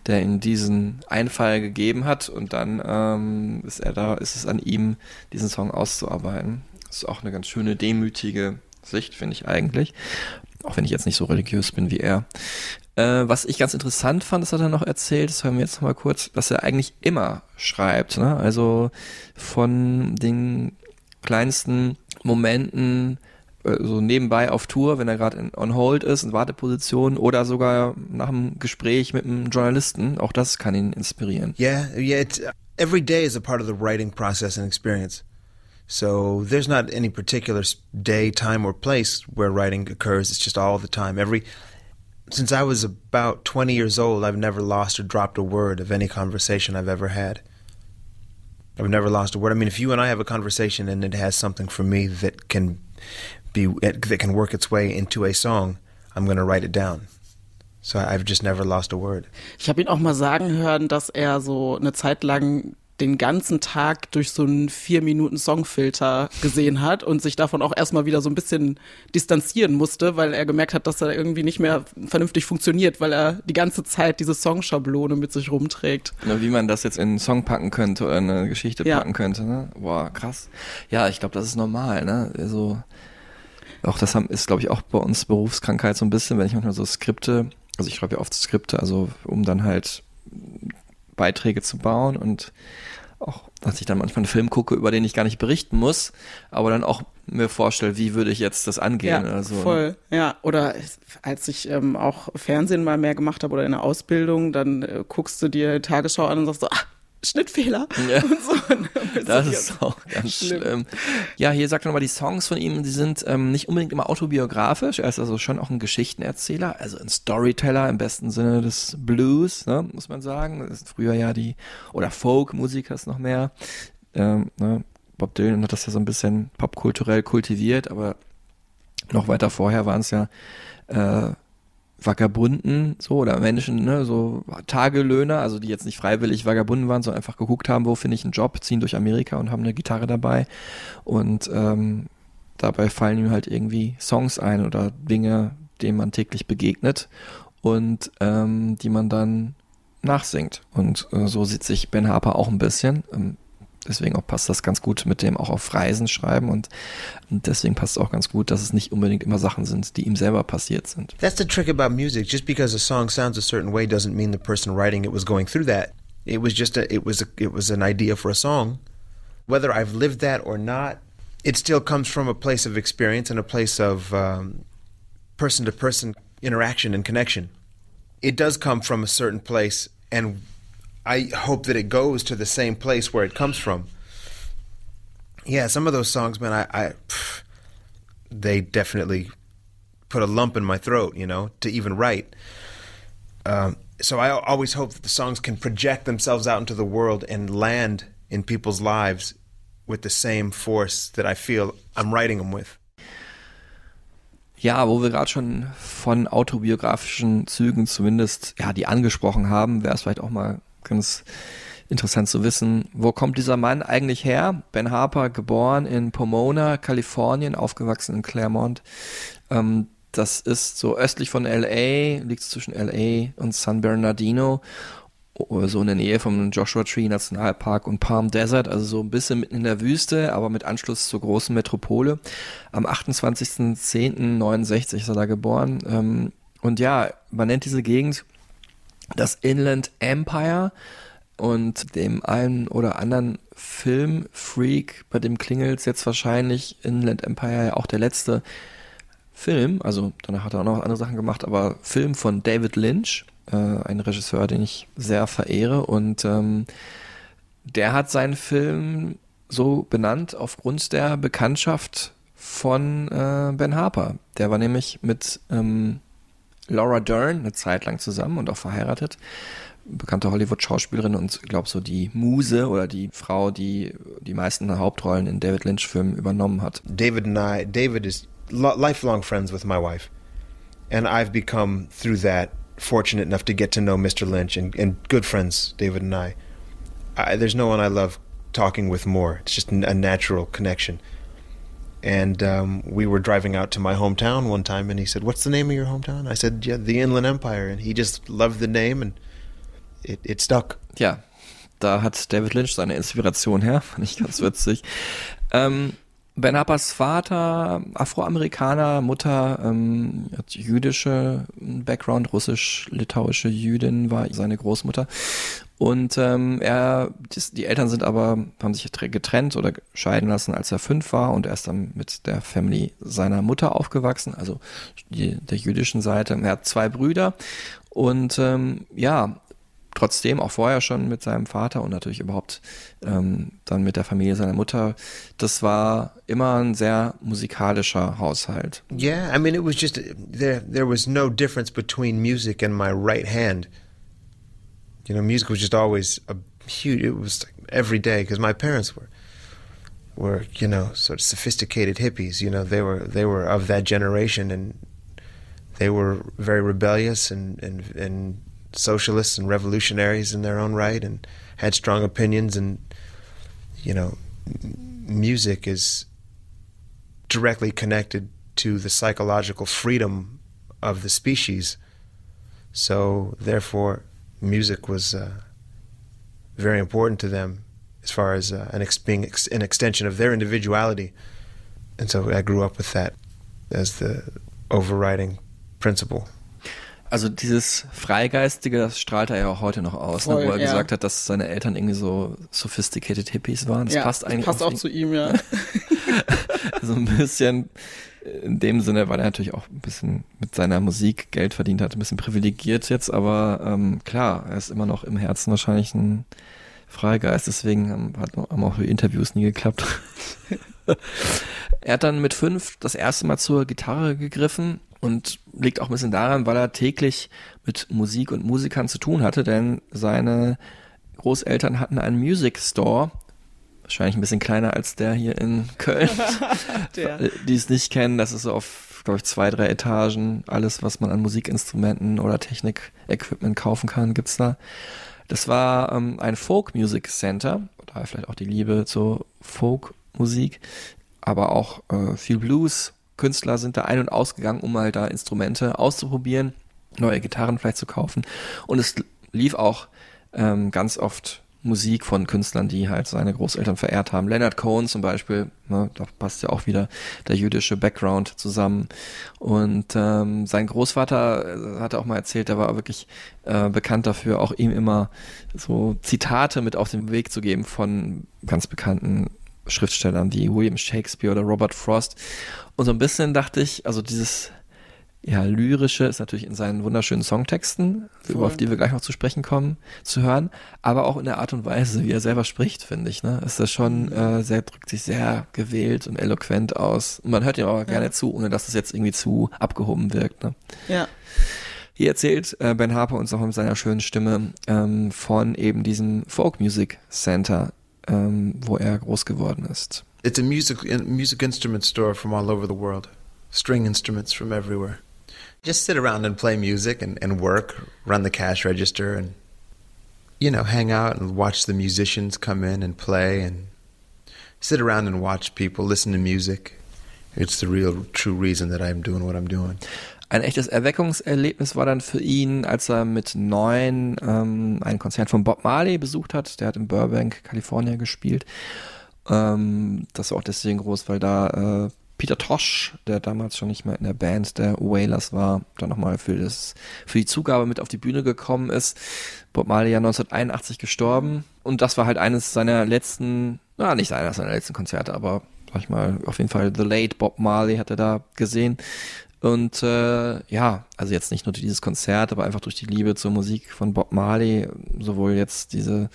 A: der ihm diesen Einfall gegeben hat und dann ähm, ist er da, ist es an ihm, diesen Song auszuarbeiten. Das ist auch eine ganz schöne, demütige Sicht, finde ich eigentlich. Auch wenn ich jetzt nicht so religiös bin wie er. Äh, was ich ganz interessant fand, das hat er noch erzählt, das hören wir jetzt noch mal kurz, dass er eigentlich immer schreibt. Ne? Also von den kleinsten Momenten so nebenbei auf Tour, wenn er gerade on hold ist, in Warteposition oder sogar nach einem Gespräch mit einem Journalisten. Auch das kann ihn inspirieren.
D: Yeah, yeah. It's, every day is a part of the writing process and experience. So there's not any particular day, time, or place where writing occurs. It's just all the time. Every since I was about 20 years old, I've never lost or dropped a word of any conversation I've ever had. I've never lost a word. I mean, if you and I have a conversation and it has something for me that can be that can work its way into a song, I'm going to write it down. So I've just never lost a word.
B: Ich habe ihn auch mal sagen hören, dass er so eine Zeit lang den ganzen Tag durch so einen vier Minuten Songfilter gesehen hat und sich davon auch erstmal wieder so ein bisschen distanzieren musste, weil er gemerkt hat, dass er irgendwie nicht mehr vernünftig funktioniert, weil er die ganze Zeit diese Songschablone mit sich rumträgt.
A: Na, wie man das jetzt in einen Song packen könnte oder in eine Geschichte ja. packen könnte, ne? Boah, krass. Ja, ich glaube, das ist normal, ne? Also auch das ist, glaube ich, auch bei uns Berufskrankheit so ein bisschen, wenn ich manchmal so Skripte, also ich schreibe ja oft Skripte, also um dann halt Beiträge zu bauen und auch, dass ich dann manchmal einen Film gucke, über den ich gar nicht berichten muss, aber dann auch mir vorstelle, wie würde ich jetzt das angehen
B: ja,
A: oder so. Ne?
B: Voll, ja. Oder als ich ähm, auch Fernsehen mal mehr gemacht habe oder in der Ausbildung, dann äh, guckst du dir Tagesschau an und sagst so, ah, Schnittfehler.
A: Ja. Und so. das ist auch ganz schlimm. schlimm. Ja, hier sagt er nochmal, die Songs von ihm, die sind ähm, nicht unbedingt immer autobiografisch. Er ist also schon auch ein Geschichtenerzähler, also ein Storyteller im besten Sinne des Blues, ne, muss man sagen. Das ist früher ja die, oder Folk-Musiker ist noch mehr. Ähm, ne, Bob Dylan hat das ja so ein bisschen popkulturell kultiviert, aber noch weiter vorher waren es ja äh, Vagabunden, so, oder Menschen, ne, so Tagelöhner, also die jetzt nicht freiwillig Vagabunden waren, sondern einfach geguckt haben, wo finde ich einen Job, ziehen durch Amerika und haben eine Gitarre dabei. Und ähm, dabei fallen ihm halt irgendwie Songs ein oder Dinge, denen man täglich begegnet und ähm, die man dann nachsingt. Und äh, so sieht sich Ben Harper auch ein bisschen. Ähm, deswegen auch passt das ganz gut mit dem auch auf Reisen schreiben und, deswegen passt es auch ganz gut, dass es nicht unbedingt immer Sachen sind, die ihm selber passiert sind.
D: That's the trick about music. Just because a song sounds a certain way doesn't mean the person writing it was going through that. It was just a, it was a, it was an idea for a song. Whether I've lived that or not, it still comes from a place of experience and a place of person to person interaction and connection. It does come from a certain place and I hope that it goes to the same place where it comes from. Yeah, some of those songs, man, I, I they definitely put a lump in my throat, you know, to even write. Um, so I always hope that the songs can project themselves out into the world and land in people's lives with the same force that I feel I'm writing them with.
A: Ja, wo wir gerade schon von autobiografischen Zügen zumindest, ja, die angesprochen haben, wäre es vielleicht auch mal ganz interessant zu wissen, wo kommt dieser Mann eigentlich her? Ben Harper, geboren in Pomona, Kalifornien, aufgewachsen in Claremont. Ähm, das ist so östlich von LA, liegt zwischen LA und San Bernardino, so in der Nähe vom Joshua Tree Nationalpark und Palm Desert, also so ein bisschen mitten in der Wüste, aber mit Anschluss zur großen Metropole. Am 28.10.69 ist er da geboren. Ähm, und ja, man nennt diese Gegend das Inland Empire und dem einen oder anderen Filmfreak, bei dem klingelt jetzt wahrscheinlich. Inland Empire ja auch der letzte Film, also danach hat er auch noch andere Sachen gemacht, aber Film von David Lynch, äh, ein Regisseur, den ich sehr verehre. Und ähm, der hat seinen Film so benannt aufgrund der Bekanntschaft von äh, Ben Harper. Der war nämlich mit ähm, Laura Dern eine Zeit lang zusammen und auch verheiratet. Bekannte Hollywood-Schauspielerin und glaube so die Muse oder die Frau, die die meisten Hauptrollen in David Lynch-Filmen übernommen hat.
D: David and I, David is lifelong friends with my wife. And I've become, through that, fortunate enough to get to know Mr. Lynch and, and good friends, David and I. I. There's no one I love talking with more. It's just a natural connection. And um, we were driving out to my hometown one time, and he said, "What's the name of your hometown?" I said, "Yeah, the Inland Empire." And he just loved the name, and
E: it, it stuck.
A: Ja, da hat David Lynch seine Inspiration her, fand ich ganz witzig. ähm, Ben Harpers Vater, Afroamerikaner, Mutter, ähm, hat jüdische Background, russisch-litauische Jüdin war seine Großmutter. Und ähm, er, die, Eltern sind aber, haben sich getrennt oder scheiden lassen, als er fünf war und er ist dann mit der Family seiner Mutter aufgewachsen, also die, der jüdischen Seite. Er hat zwei Brüder und ähm, ja, trotzdem auch vorher schon mit seinem Vater und natürlich überhaupt ähm, dann mit der Familie seiner Mutter, das war immer ein sehr musikalischer Haushalt.
E: Yeah, I mean, it was just there. There was no difference between music and my right hand. You know, music was just always a huge. It was like every day because my parents were were you know sort of sophisticated hippies. You know, they were they were of that generation and they were very rebellious and and and socialists and revolutionaries in their own right and had strong opinions and you know music is directly connected to the psychological freedom of the species so therefore music was uh, very important to them as far as uh, an ex- being ex- an extension of their individuality and so I grew up with that as the overriding principle
A: Also dieses Freigeistige, das strahlt er ja auch heute noch aus,
B: Voll,
A: ne, wo er
B: ja.
A: gesagt hat, dass seine Eltern irgendwie so sophisticated Hippies waren. Das
B: ja,
A: passt eigentlich
B: passt auch
A: ihn-
B: zu ihm, ja.
A: so ein bisschen in dem Sinne, weil er natürlich auch ein bisschen mit seiner Musik Geld verdient hat, ein bisschen privilegiert jetzt, aber ähm, klar, er ist immer noch im Herzen wahrscheinlich ein Freigeist, deswegen haben, haben auch die Interviews nie geklappt. er hat dann mit fünf das erste Mal zur Gitarre gegriffen und liegt auch ein bisschen daran, weil er täglich mit Musik und Musikern zu tun hatte, denn seine Großeltern hatten einen Music Store, wahrscheinlich ein bisschen kleiner als der hier in Köln.
B: Der.
A: Die es nicht kennen, das ist so auf, glaube ich, zwei, drei Etagen. Alles, was man an Musikinstrumenten oder Technik-Equipment kaufen kann, gibt's da. Das war ähm, ein Folk Music Center, daher vielleicht auch die Liebe zur Folk-Musik, aber auch äh, viel Blues. Künstler sind da ein- und ausgegangen, um halt da Instrumente auszuprobieren, neue Gitarren vielleicht zu kaufen. Und es lief auch ähm, ganz oft Musik von Künstlern, die halt seine Großeltern verehrt haben. Leonard Cohen zum Beispiel, ne, da passt ja auch wieder der jüdische Background zusammen. Und ähm, sein Großvater äh, hatte auch mal erzählt, der war wirklich äh, bekannt dafür, auch ihm immer so Zitate mit auf den Weg zu geben von ganz bekannten Schriftstellern wie William Shakespeare oder Robert Frost. Und so ein bisschen dachte ich, also dieses ja, lyrische ist natürlich in seinen wunderschönen Songtexten, über auf die wir gleich noch zu sprechen kommen, zu hören, aber auch in der Art und Weise, wie er selber spricht, finde ich, ne, ist das schon äh, sehr, drückt sich sehr gewählt und eloquent aus. Und man hört ihm aber gerne zu, ohne dass es jetzt irgendwie zu abgehoben wirkt, ne.
B: Ja.
A: Hier erzählt äh, Ben Harper uns auch mit seiner schönen Stimme ähm, von eben diesem Folk Music Center, ähm, wo er groß geworden ist.
D: It's a music music instrument store from all over the world. String instruments from everywhere. Just sit around and play music and, and work, run the cash register and you know, hang out and watch the musicians come in and play and sit around and watch people listen to music. It's the real true reason that I'm doing what I'm doing.
A: Ein echtes Erweckungserlebnis war dann für ihn, als er mit neun ähm, ein Konzert von Bob Marley besucht hat. Der hat in Burbank, Kalifornien gespielt. Ähm, das war auch deswegen groß, weil da äh, Peter Tosh, der damals schon nicht mehr in der Band der Wailers war, dann nochmal für, für die Zugabe mit auf die Bühne gekommen ist. Bob Marley ja 1981 gestorben. Und das war halt eines seiner letzten, na nicht eines seiner letzten Konzerte, aber sag ich mal, auf jeden Fall The Late Bob Marley hat er da gesehen. Und äh, ja, also jetzt nicht nur durch dieses Konzert, aber einfach durch die Liebe zur Musik von Bob Marley, sowohl jetzt diese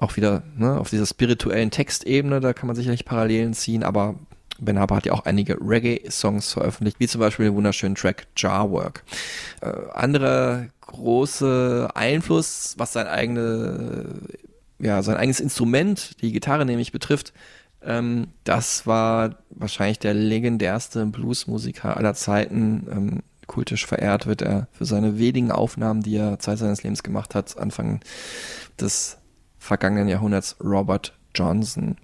A: auch wieder ne, auf dieser spirituellen Textebene, da kann man sicherlich Parallelen ziehen, aber Ben Harper hat ja auch einige Reggae-Songs veröffentlicht, wie zum Beispiel den wunderschönen Track Jar Work. Äh, anderer große Einfluss, was sein eigene, ja, sein eigenes Instrument, die Gitarre nämlich betrifft, ähm, das war wahrscheinlich der legendärste Bluesmusiker aller Zeiten. Ähm, kultisch verehrt wird er für seine wenigen Aufnahmen, die er Zeit seines Lebens gemacht hat, Anfang des vergangenen Jahrhunderts, Robert Johnson.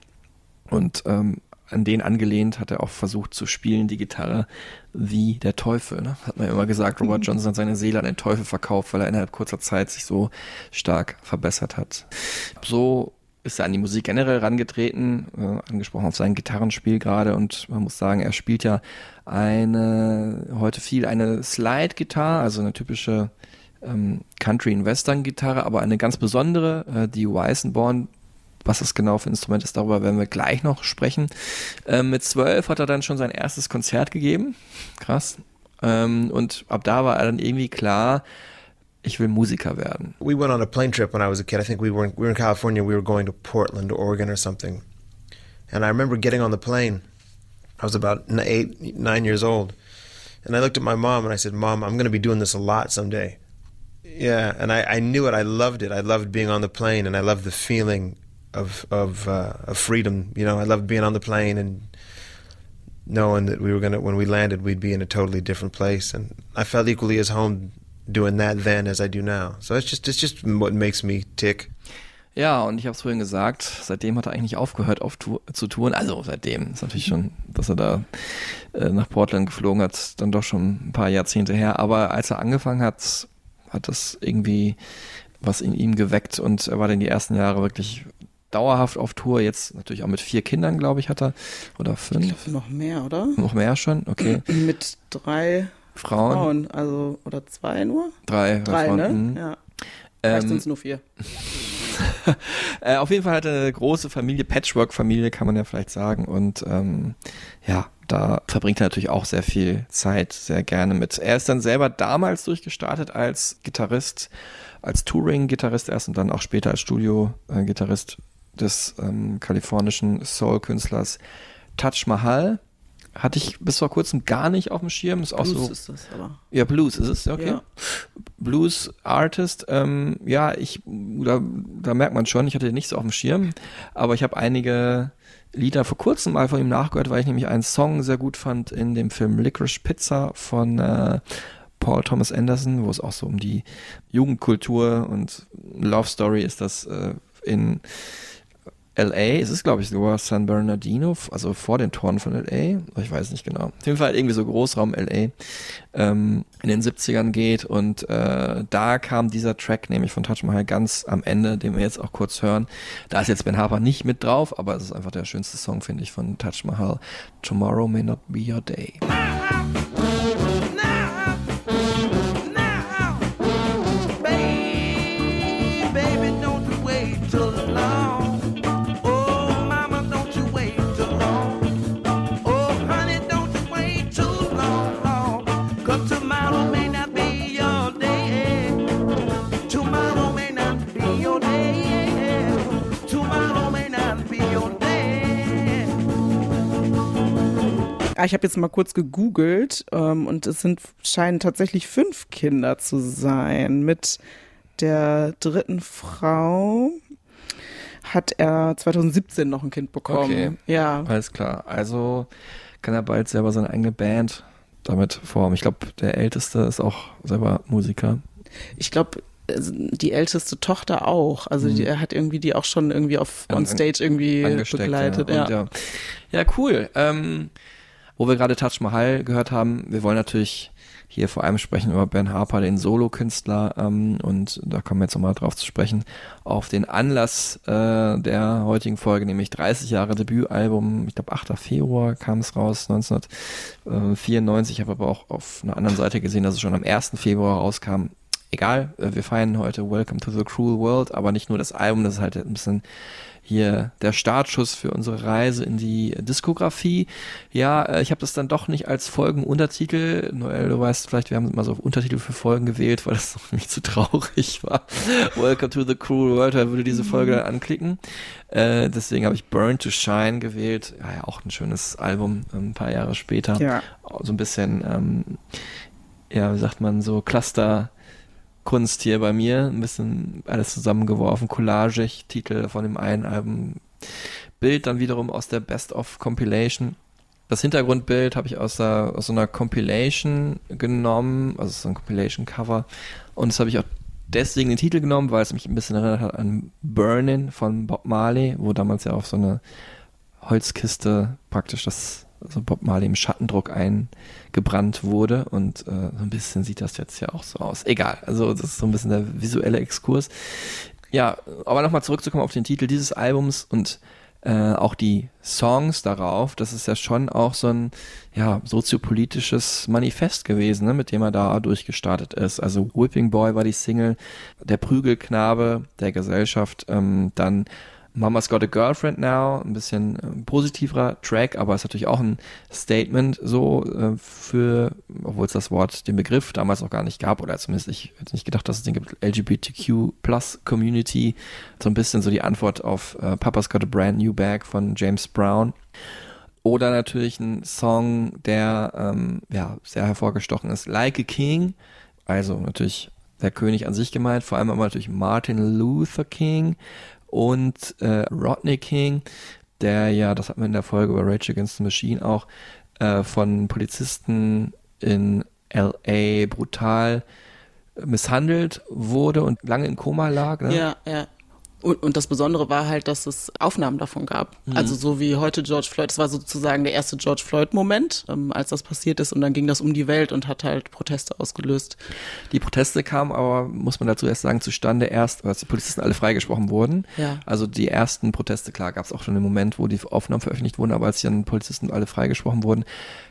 A: Und ähm, an den angelehnt hat er auch versucht zu spielen, die Gitarre, wie der Teufel. Ne? Hat man ja immer gesagt, Robert
B: Mhm.
A: Johnson hat seine Seele an den Teufel verkauft, weil er innerhalb kurzer Zeit sich so stark verbessert hat. So ist er an die Musik generell rangetreten, äh, angesprochen auf sein Gitarrenspiel gerade und man muss sagen, er spielt ja eine, heute viel eine Slide-Gitarre, also eine typische ähm, Country- und Western-Gitarre, aber eine ganz besondere, äh, die Weissenborn. Was das genau für ein Instrument ist, darüber werden wir gleich noch sprechen. Ähm, mit zwölf hat er dann schon sein erstes Konzert gegeben. Krass. Ähm, und ab da war er dann irgendwie klar, ich will Musiker werden.
E: We went on a plane trip when I was a kid. I think we were in, we were in California. We were going to Portland, Oregon, or something. And I remember getting on the plane. I was about eight, nine years old, and I looked at my mom and I said, "Mom, I'm going to be doing this a lot someday." Yeah, and I, I knew it. I loved it. I loved being on the plane, and I loved the feeling of of uh, of freedom. You know, I loved being on the plane and knowing that we were gonna when we landed, we'd be in a totally different place, and I felt equally as home doing that then as I do now. So it's just it's just what makes me tick.
A: Ja, und ich habe es vorhin gesagt, seitdem hat er eigentlich aufgehört auf Tour, zu touren. Also seitdem ist natürlich schon, dass er da äh, nach Portland geflogen hat, dann doch schon ein paar Jahrzehnte her. Aber als er angefangen hat, hat das irgendwie was in ihm geweckt und er war dann die ersten Jahre wirklich dauerhaft auf Tour. Jetzt natürlich auch mit vier Kindern, glaube ich, hat er. Oder fünf.
B: Noch mehr, oder?
A: Noch mehr schon, okay.
B: Mit drei
A: Frauen.
B: Frauen, also, oder zwei nur?
A: Drei,
B: Drei,
A: Frauen,
B: ne?
A: mhm.
B: Ja. Vielleicht
A: Ähm,
B: sind es nur vier.
A: äh, auf jeden Fall hat er eine große Familie, Patchwork-Familie kann man ja vielleicht sagen. Und ähm, ja, da verbringt er natürlich auch sehr viel Zeit, sehr gerne mit. Er ist dann selber damals durchgestartet als Gitarrist, als Touring-Gitarrist erst und dann auch später als Studio-Gitarrist des ähm, kalifornischen Soul-Künstlers Taj Mahal. Hatte ich bis vor kurzem gar nicht auf dem Schirm. Ist auch
B: Blues
A: so.
B: ist das aber.
A: Ja, Blues ist es, okay.
B: Ja.
A: Blues Artist, ähm, ja, ich, da, da merkt man schon, ich hatte den nicht so auf dem Schirm, aber ich habe einige Lieder vor kurzem mal von ihm nachgehört, weil ich nämlich einen Song sehr gut fand in dem Film Licorice Pizza von äh, Paul Thomas Anderson, wo es auch so um die Jugendkultur und Love Story ist das äh, in LA, es ist glaube ich sogar San Bernardino, also vor den Toren von LA, ich weiß nicht genau. Auf jeden Fall irgendwie so Großraum LA ähm, in den 70ern geht und äh, da kam dieser Track nämlich von Taj Mahal ganz am Ende, den wir jetzt auch kurz hören. Da ist jetzt Ben Harper nicht mit drauf, aber es ist einfach der schönste Song, finde ich, von Taj Mahal. Tomorrow may not be your day.
B: Ah, ich habe jetzt mal kurz gegoogelt ähm, und es sind scheinen tatsächlich fünf Kinder zu sein. Mit der dritten Frau hat er 2017 noch ein Kind bekommen.
A: Okay.
B: Ja.
A: Alles klar. Also kann er bald selber seine eigene Band damit formen. Ich glaube, der Älteste ist auch selber Musiker.
B: Ich glaube, die älteste Tochter auch. Also die, er hat irgendwie die auch schon irgendwie auf on stage irgendwie begleitet.
A: Ja,
B: ja.
A: ja, cool. Ähm, wo wir gerade Taj Mahal gehört haben, wir wollen natürlich hier vor allem sprechen über Ben Harper, den Solokünstler, ähm, und da kommen wir jetzt nochmal drauf zu sprechen, auf den Anlass äh, der heutigen Folge, nämlich 30 Jahre Debütalbum, ich glaube 8. Februar kam es raus, 1994, ich habe aber auch auf einer anderen Seite gesehen, dass es schon am 1. Februar rauskam. Egal, äh, wir feiern heute Welcome to the Cruel World, aber nicht nur das Album, das ist halt ein bisschen hier der Startschuss für unsere Reise in die Diskografie. Ja, äh, ich habe das dann doch nicht als Folgenuntertitel. Noel, du weißt vielleicht, wir haben immer so Untertitel für Folgen gewählt, weil das nämlich zu traurig war. Welcome to the Cruel World, da würde diese Folge dann anklicken. Äh, deswegen habe ich Burn to Shine gewählt. Ja, ja, auch ein schönes Album, ein paar Jahre später.
B: Ja.
A: So ein bisschen, ähm, ja, wie sagt man, so Cluster Kunst hier bei mir, ein bisschen alles zusammengeworfen, collagig, Titel von dem einen Album, Bild dann wiederum aus der Best of Compilation. Das Hintergrundbild habe ich aus, der, aus so einer Compilation genommen, also so ein Compilation-Cover. Und das habe ich auch deswegen den Titel genommen, weil es mich ein bisschen erinnert hat an Burnin' von Bob Marley, wo damals ja auf so eine Holzkiste praktisch das also Bob Marley im Schattendruck eingebrannt wurde und äh, so ein bisschen sieht das jetzt ja auch so aus. Egal, also das ist so ein bisschen der visuelle Exkurs. Ja, aber nochmal zurückzukommen auf den Titel dieses Albums und äh, auch die Songs darauf, das ist ja schon auch so ein ja, soziopolitisches Manifest gewesen, ne, mit dem er da durchgestartet ist. Also Whipping Boy war die Single, der Prügelknabe der Gesellschaft, ähm, dann Mama's Got a Girlfriend Now, ein bisschen äh, positiverer Track, aber ist natürlich auch ein Statement so äh, für, obwohl es das Wort, den Begriff damals noch gar nicht gab, oder zumindest ich hätte nicht gedacht, dass es den gibt, LGBTQ Plus Community, so ein bisschen so die Antwort auf äh, Papa's Got a Brand New Bag von James Brown. Oder natürlich ein Song, der ähm, ja sehr hervorgestochen ist, Like a King, also natürlich der König an sich gemeint, vor allem aber natürlich Martin Luther King, und äh, Rodney King, der ja, das hatten wir in der Folge über Rage Against the Machine auch, äh, von Polizisten in LA brutal misshandelt wurde und lange in Koma lag. Ne?
B: Ja, ja. Und, und das Besondere war halt, dass es Aufnahmen davon gab. Mhm. Also so wie heute George Floyd, das war sozusagen der erste George Floyd-Moment, ähm, als das passiert ist. Und dann ging das um die Welt und hat halt Proteste ausgelöst.
A: Die Proteste kamen aber, muss man dazu erst sagen, zustande erst, als die Polizisten alle freigesprochen wurden.
B: Ja.
A: Also die ersten Proteste, klar, gab es auch schon im Moment, wo die Aufnahmen veröffentlicht wurden, aber als die dann Polizisten alle freigesprochen wurden,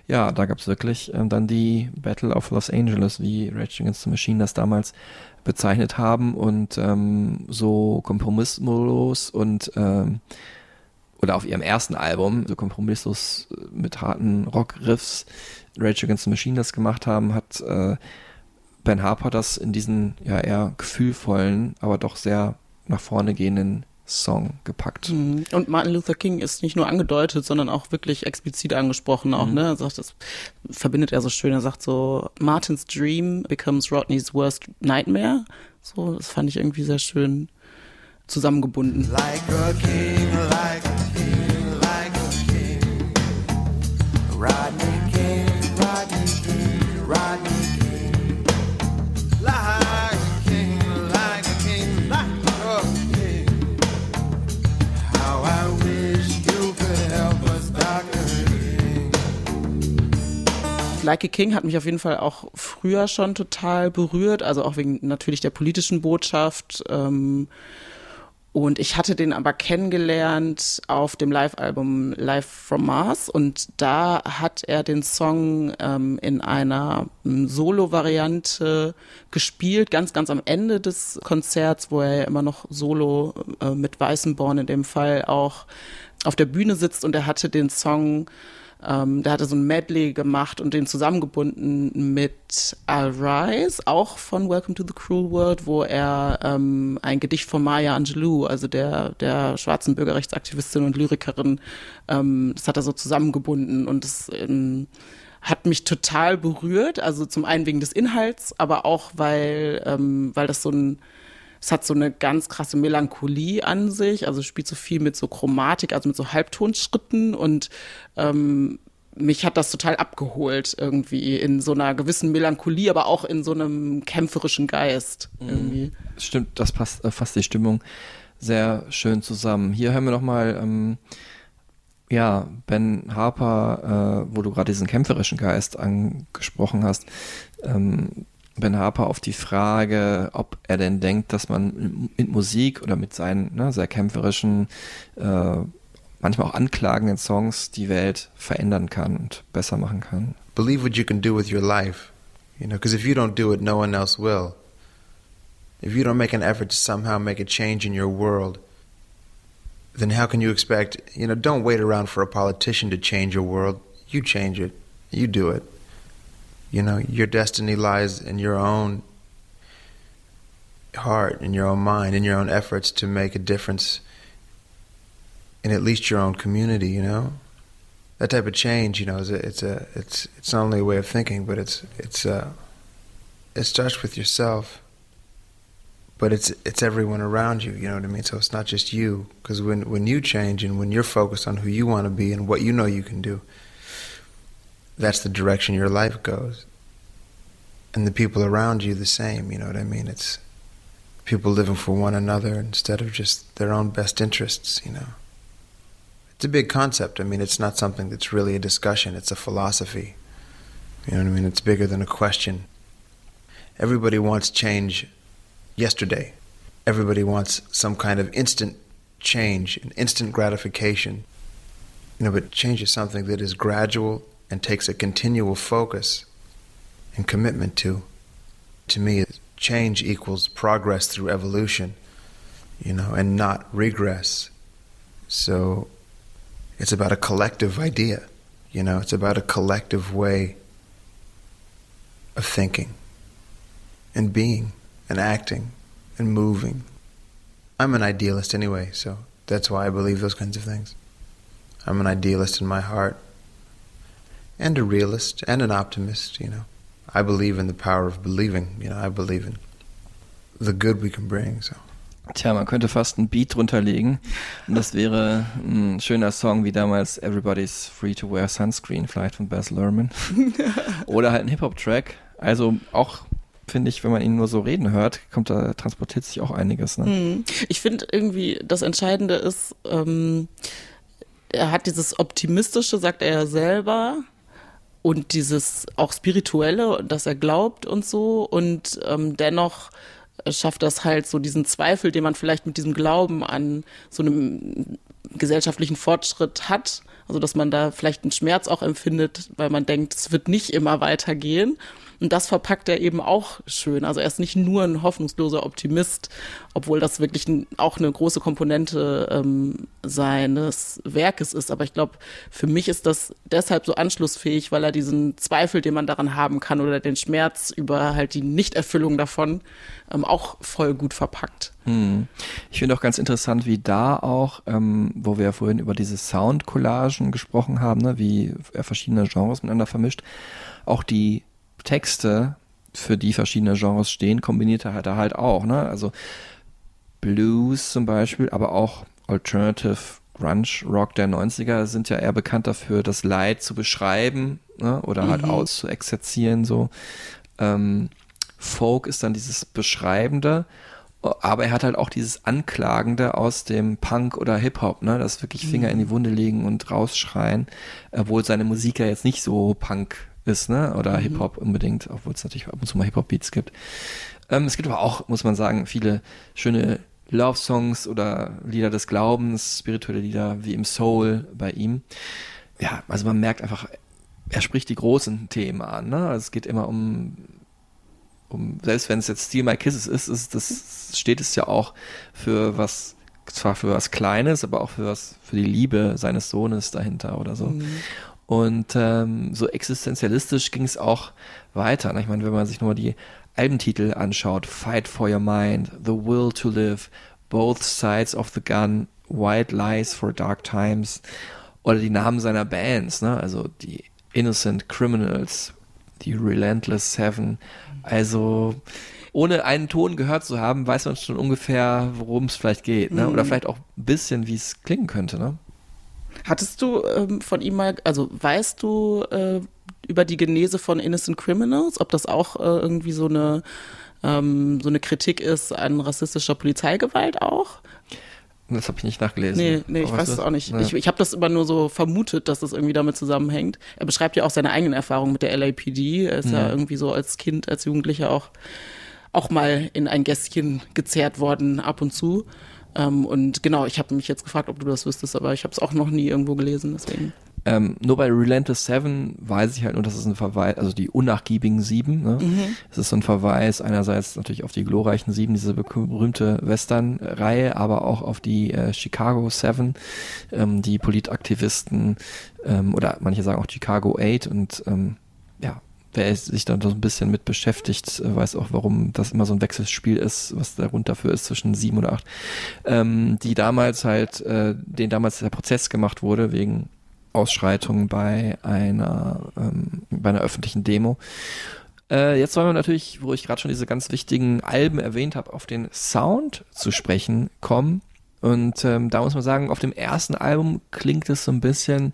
A: ja, da gab es wirklich ähm, dann die Battle of Los Angeles, wie Rage Against the Machine das damals bezeichnet haben und ähm, so kompromisslos und ähm, oder auf ihrem ersten Album so kompromisslos mit harten Rock-Riffs Rage Against the Machine das gemacht haben, hat äh, Ben Harper das in diesen ja eher gefühlvollen, aber doch sehr nach vorne gehenden Song gepackt.
B: Mhm. Und Martin Luther King ist nicht nur angedeutet, sondern auch wirklich explizit angesprochen auch, mhm. ne? Er sagt, das verbindet er so schön. Er sagt so, Martins Dream becomes Rodney's worst nightmare. So, das fand ich irgendwie sehr schön zusammengebunden. Like a king, like a Like a King hat mich auf jeden Fall auch früher schon total berührt, also auch wegen natürlich der politischen Botschaft. Ähm, und ich hatte den aber kennengelernt auf dem Live-Album Live from Mars und da hat er den Song ähm, in einer ähm, Solo-Variante gespielt, ganz, ganz am Ende des Konzerts, wo er ja immer noch solo äh, mit Weißenborn in dem Fall auch auf der Bühne sitzt und er hatte den Song ähm, der hatte so ein Medley gemacht und den zusammengebunden mit Al Rise, auch von Welcome to the Cruel World, wo er ähm, ein Gedicht von Maya Angelou, also der, der schwarzen Bürgerrechtsaktivistin und Lyrikerin, ähm, das hat er so zusammengebunden und das ähm, hat mich total berührt. Also zum einen wegen des Inhalts, aber auch weil, ähm, weil das so ein es hat so eine ganz krasse Melancholie an sich, also spielt so viel mit so Chromatik, also mit so Halbtonschritten und ähm, mich hat das total abgeholt irgendwie in so einer gewissen Melancholie, aber auch in so einem kämpferischen Geist mhm. irgendwie.
A: Stimmt, das passt, äh, fasst die Stimmung sehr schön zusammen. Hier hören wir noch mal ähm, ja, Ben Harper, äh, wo du gerade diesen kämpferischen Geist angesprochen hast. Ähm, Ben Harper auf die Frage, ob er denn denkt, dass man mit Musik oder mit seinen ne, sehr kämpferischen, äh, manchmal auch anklagenden Songs die Welt verändern kann und besser machen kann.
D: Believe what you can do with your life. You know, because if you don't do it, no one else will. If you don't make an effort to somehow make a change in your world, then how can you expect, you know, don't wait around for a politician to change your world. You change it. You do it. You know, your destiny lies in your own heart, in your own mind, in your own efforts to make a difference in at least your own community. You know, that type of change. You know, is a, it's a it's it's not only a way of thinking, but it's it's uh, it starts with yourself. But it's it's everyone around you. You know what I mean. So it's not just you, because when when you change and when you're focused on who you want to be and what you know you can do that's the direction your life goes. And the people around you the same, you know what I mean? It's people living for one another instead of just their own best interests, you know. it's a big concept. I mean, it's not something that's really a discussion, it's a philosophy. You know what I mean? It's bigger than a question. Everybody wants change yesterday. Everybody wants some kind of instant change, an instant gratification. You know, but change is something that is gradual and takes a continual focus and commitment to. To me, change equals progress through evolution, you know, and not regress. So it's about a collective idea, you know, it's about a collective way of thinking and being and acting and moving. I'm an idealist anyway, so that's why I believe those kinds of things. I'm an idealist in my heart and a realist and an optimist, you know. I believe in the power of believing, you know, I believe in the good we can bring, so.
A: Tja, man könnte fast ein Beat drunter legen. Und das wäre ein schöner Song wie damals Everybody's Free to Wear Sunscreen, vielleicht von Baz Luhrmann. Oder halt ein Hip-Hop-Track. Also auch finde ich, wenn man ihn nur so reden hört, kommt da, transportiert sich auch einiges. Ne?
B: Hm. Ich finde irgendwie, das Entscheidende ist, ähm, er hat dieses Optimistische, sagt er ja selber, und dieses auch Spirituelle, dass er glaubt und so, und ähm, dennoch schafft das halt so diesen Zweifel, den man vielleicht mit diesem Glauben an so einem gesellschaftlichen Fortschritt hat. Also dass man da vielleicht einen Schmerz auch empfindet, weil man denkt, es wird nicht immer weitergehen. Und das verpackt er eben auch schön. Also er ist nicht nur ein hoffnungsloser Optimist, obwohl das wirklich auch eine große Komponente ähm, seines Werkes ist. Aber ich glaube, für mich ist das deshalb so anschlussfähig, weil er diesen Zweifel, den man daran haben kann oder den Schmerz über halt die Nichterfüllung davon ähm, auch voll gut verpackt.
A: Hm. Ich finde auch ganz interessant, wie da auch, ähm, wo wir ja vorhin über diese Soundcollagen gesprochen haben, ne, wie er verschiedene Genres miteinander vermischt, auch die Texte, für die verschiedene Genres stehen, kombiniert er halt, er halt auch. Ne? Also Blues zum Beispiel, aber auch Alternative Grunge Rock der 90er sind ja eher bekannt dafür, das Leid zu beschreiben ne? oder halt
B: Mhm.
A: auszuexerzieren. So. Ähm, Folk ist dann dieses Beschreibende, aber er hat halt auch dieses Anklagende aus dem Punk oder Hip-Hop, ne? Das wirklich Finger in die Wunde legen und rausschreien, obwohl seine Musik ja jetzt nicht so Punk ist, ne? Oder
B: Mhm.
A: Hip-Hop unbedingt, obwohl es natürlich ab und zu mal Hip-Hop-Beats gibt. Ähm, es gibt aber auch, muss man sagen, viele schöne Love-Songs oder Lieder des Glaubens, spirituelle Lieder wie im Soul bei ihm. Ja, also man merkt einfach, er spricht die großen Themen an. Ne? Also es geht immer um, um selbst wenn es jetzt Steal My Kisses ist, ist das steht es ja auch für was, zwar für was Kleines, aber auch für was, für die Liebe seines Sohnes dahinter oder so.
B: Mhm.
A: Und ähm, so existenzialistisch ging es auch weiter. Ne? Ich meine, wenn man sich nur die Albentitel anschaut, Fight for Your Mind, The Will to Live, Both Sides of the Gun, White Lies for Dark Times oder die Namen seiner Bands, ne? also die Innocent Criminals, die Relentless Seven. Also ohne einen Ton gehört zu haben, weiß man schon ungefähr, worum es vielleicht geht. Ne? Oder
B: Mhm.
A: vielleicht auch ein bisschen, wie es klingen könnte. Ne?
B: Hattest du ähm, von ihm mal, also weißt du äh, über die Genese von Innocent Criminals, ob das auch äh, irgendwie so eine ähm, so eine Kritik ist an rassistischer Polizeigewalt auch?
A: Das habe ich nicht nachgelesen.
B: Nee, nee, ich
A: Aber
B: weiß es auch nicht.
A: Nee.
B: Ich, ich habe das immer nur so vermutet, dass das irgendwie damit zusammenhängt. Er beschreibt ja auch seine eigenen Erfahrungen mit der LAPD. Er ist ja
A: Mhm.
B: irgendwie so als Kind, als Jugendlicher auch, auch mal in ein Gästchen gezerrt worden, ab und zu. Ähm, und genau, ich habe mich jetzt gefragt, ob du das wüsstest, aber ich habe es auch noch nie irgendwo gelesen, deswegen.
A: Ähm, nur bei Relentless Seven weiß ich halt nur, dass es ein Verweis, also die unnachgiebigen Sieben, ne?
B: Mhm.
A: Es ist so ein Verweis einerseits natürlich auf die glorreichen Sieben, diese be- berühmte Western-Reihe, aber auch auf die äh, Chicago Seven, ähm, die Politaktivisten ähm, oder manche sagen auch Chicago Eight und ähm, wer sich da so ein bisschen mit beschäftigt, weiß auch, warum das immer so ein Wechselspiel ist, was der Grund dafür ist zwischen sieben oder acht, ähm, die damals halt, äh, den damals der Prozess gemacht wurde wegen Ausschreitungen bei einer, ähm, bei einer öffentlichen Demo. Äh, jetzt wollen wir natürlich, wo ich gerade schon diese ganz wichtigen Alben erwähnt habe, auf den Sound zu sprechen kommen. Und ähm, da muss man sagen, auf dem ersten Album klingt es so ein bisschen,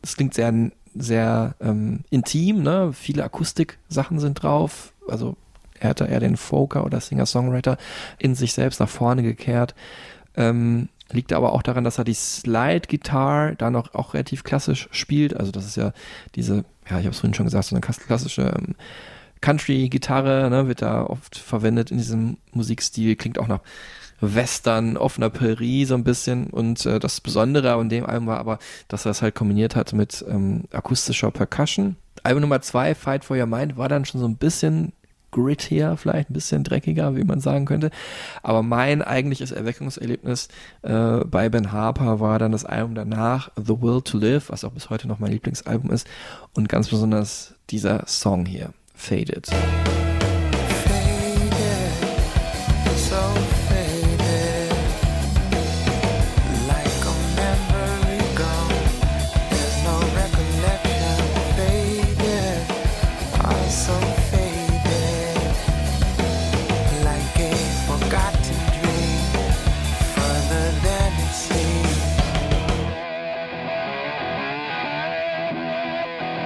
A: es klingt sehr, sehr ähm, intim, ne? Viele Akustik-Sachen sind drauf. Also er hatte eher den Folker oder Singer-Songwriter in sich selbst nach vorne gekehrt. Ähm, Liegt aber auch daran, dass er die Slide-Gitarre da noch auch relativ klassisch spielt. Also das ist ja diese, ja, ich habe es vorhin schon gesagt, so eine klassische ähm, Country-Gitarre, ne, wird da oft verwendet in diesem Musikstil, klingt auch nach Western, offener Prärie so ein bisschen. Und äh, das Besondere an dem Album war aber, dass er es halt kombiniert hat mit ähm, akustischer Percussion. Album Nummer zwei, Fight for Your Mind, war dann schon so ein bisschen grittier, vielleicht ein bisschen dreckiger, wie man sagen könnte. Aber mein eigentliches Erweckungserlebnis äh, bei Ben Harper war dann das Album danach, The Will to Live, was auch bis heute noch mein Lieblingsalbum ist. Und ganz besonders dieser Song hier, Faded.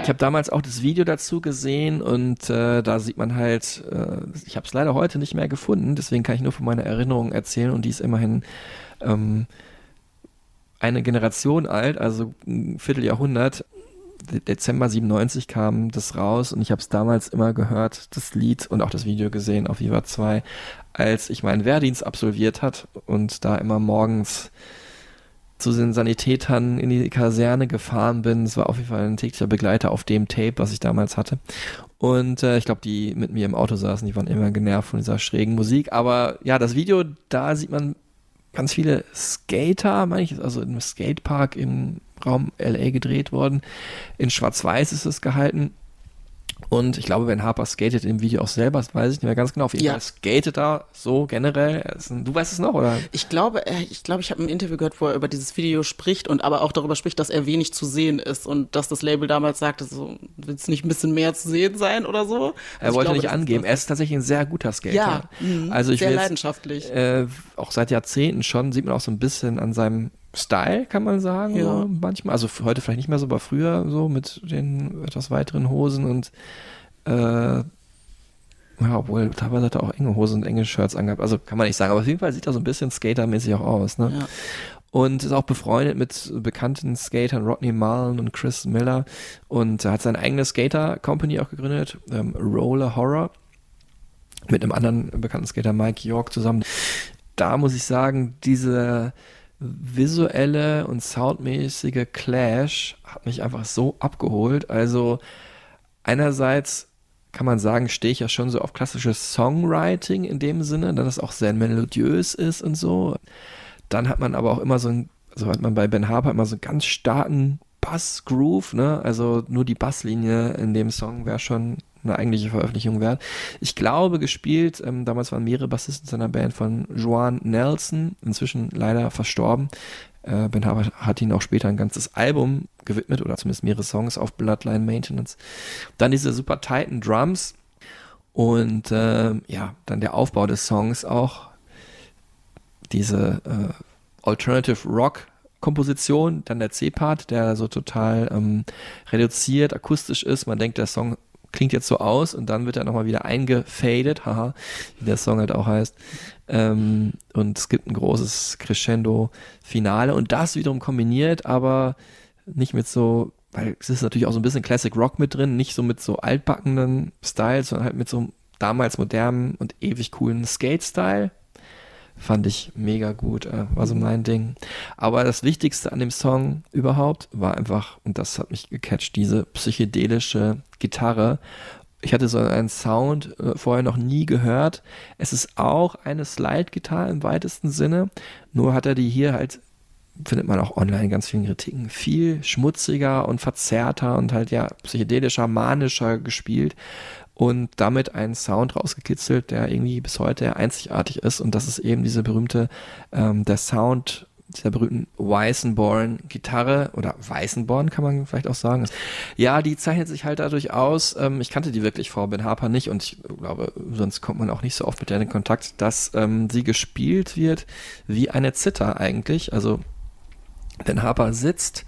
A: Ich habe damals auch das Video dazu gesehen und äh, da sieht man halt, äh, ich habe es leider heute nicht mehr gefunden, deswegen kann ich nur von meiner Erinnerung erzählen und die ist immerhin ähm, eine Generation alt, also ein Vierteljahrhundert. Dezember 97 kam das raus und ich habe es damals immer gehört, das Lied und auch das Video gesehen auf Viva 2, als ich meinen Wehrdienst absolviert hat und da immer morgens zu den Sanitätern in die Kaserne gefahren bin. Es war auf jeden Fall ein täglicher Begleiter auf dem Tape, was ich damals hatte. Und äh, ich glaube, die mit mir im Auto saßen, die waren immer genervt von dieser schrägen Musik. Aber ja, das Video, da sieht man ganz viele Skater, meine ich, also im Skatepark im Raum LA gedreht worden. In Schwarz-Weiß ist es gehalten. Und ich glaube, Ben Harper skatet im Video auch selber, das weiß ich nicht mehr ganz genau. Auf jeden
B: Ja.
A: Fall skatet da so generell. Er Du weißt es noch, oder?
B: Ich glaube, er- ich glaube, ich habe ein Interview gehört, wo er über dieses Video spricht und aber auch darüber spricht, dass er wenig zu sehen ist und dass das Label damals sagte, so wird es nicht ein bisschen mehr zu sehen sein oder so.
A: Er
B: Also ich
A: wollte
B: glaube,
A: nicht angeben. Er ist tatsächlich ein sehr guter Skater.
B: Ja, mhm.
A: also ich
B: sehr
A: will jetzt,
B: leidenschaftlich.
A: Äh, auch seit Jahrzehnten schon sieht man auch so ein bisschen an seinem Style, kann man sagen,
B: Ja.
A: so manchmal. Also heute vielleicht nicht mehr so, aber früher so mit den etwas weiteren Hosen und äh, ja, obwohl teilweise hat er auch enge Hosen und enge Shirts angehabt. Also kann man nicht sagen, aber auf jeden Fall sieht er so ein bisschen skatermäßig auch aus. Ne?
B: Ja.
A: Und ist auch befreundet mit bekannten Skatern Rodney Mullen und Chris Miller. Und er hat seine eigene Skater-Company auch gegründet, ähm, Roller Horror, mit einem anderen bekannten Skater Mike York zusammen. Da muss ich sagen, diese visuelle und soundmäßige Clash hat mich einfach so abgeholt. Also einerseits kann man sagen, stehe ich ja schon so auf klassisches Songwriting in dem Sinne, dass es auch sehr melodiös ist und so. Dann hat man aber auch immer so ein, so hat man bei Ben Harper immer so einen ganz starken Bass-Groove, ne? Also nur die Basslinie in dem Song wäre schon eine eigentliche Veröffentlichung wert. Ich glaube, gespielt, ähm, damals waren mehrere Bassisten seiner Band von Joan Nelson, inzwischen leider verstorben. Äh, ben Harper hat ihn auch später ein ganzes Album gewidmet oder zumindest mehrere Songs auf Bloodline Maintenance. Dann diese super tighten Drums und ähm, ja, dann der Aufbau des Songs auch. Diese äh, Alternative Rock Komposition, dann der C-Part, der so total ähm, reduziert, akustisch ist. Man denkt, der Song klingt jetzt so aus und dann wird er nochmal wieder eingefadet, haha, wie der Song halt auch heißt. Ähm, und es gibt ein großes Crescendo-Finale und das wiederum kombiniert, aber nicht mit so, weil es ist natürlich auch so ein bisschen Classic Rock mit drin, nicht so mit so altbackenen Styles, sondern halt mit so damals modernen und ewig coolen Skate-Style. Fand ich mega gut, äh, war so mein Ding. Aber das Wichtigste an dem Song überhaupt war einfach, und das hat mich gecatcht, diese psychedelische Gitarre. Ich hatte so einen Sound äh, vorher noch nie gehört. Es ist auch eine Slide-Gitarre im weitesten Sinne, nur hat er die hier halt findet man auch online in ganz vielen Kritiken, viel schmutziger und verzerrter und halt ja psychedelischer, manischer gespielt und damit einen Sound rausgekitzelt, der irgendwie bis heute einzigartig ist. Und das ist eben diese berühmte, ähm, der Sound dieser berühmten Weissenborn-Gitarre oder Weißenborn kann man vielleicht auch sagen. Ja, die zeichnet sich halt dadurch aus, ähm, ich kannte die wirklich vor Ben Harper nicht und ich glaube, sonst kommt man auch nicht so oft mit der in Kontakt, dass ähm, sie gespielt wird wie eine Zither eigentlich, also Ben Harper sitzt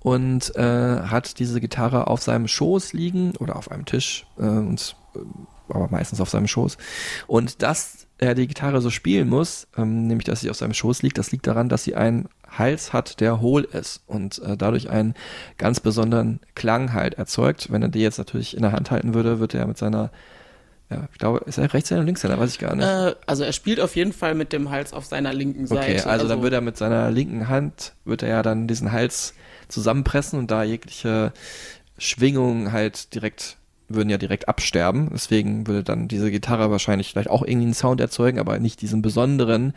A: und äh, hat diese Gitarre auf seinem Schoß liegen oder auf einem Tisch, äh, und, äh, aber meistens auf seinem Schoß. Und das er die Gitarre so spielen muss, ähm, nämlich dass sie auf seinem Schoß liegt, das liegt daran, dass sie einen Hals hat, der hohl ist und äh, dadurch einen ganz besonderen Klang halt erzeugt. Wenn er die jetzt natürlich in der Hand halten würde, würde er mit seiner ja, ich glaube, ist er Rechtshänder oder Linkshänder? Weiß ich gar nicht.
B: Äh, also er spielt auf jeden Fall mit dem Hals auf seiner linken Seite.
A: Okay, also, dann wird er mit seiner linken Hand, wird er ja dann diesen Hals zusammenpressen und da jegliche Schwingung halt direkt, würden ja direkt absterben. Deswegen würde dann diese Gitarre wahrscheinlich vielleicht auch irgendwie einen Sound erzeugen, aber nicht diesen besonderen,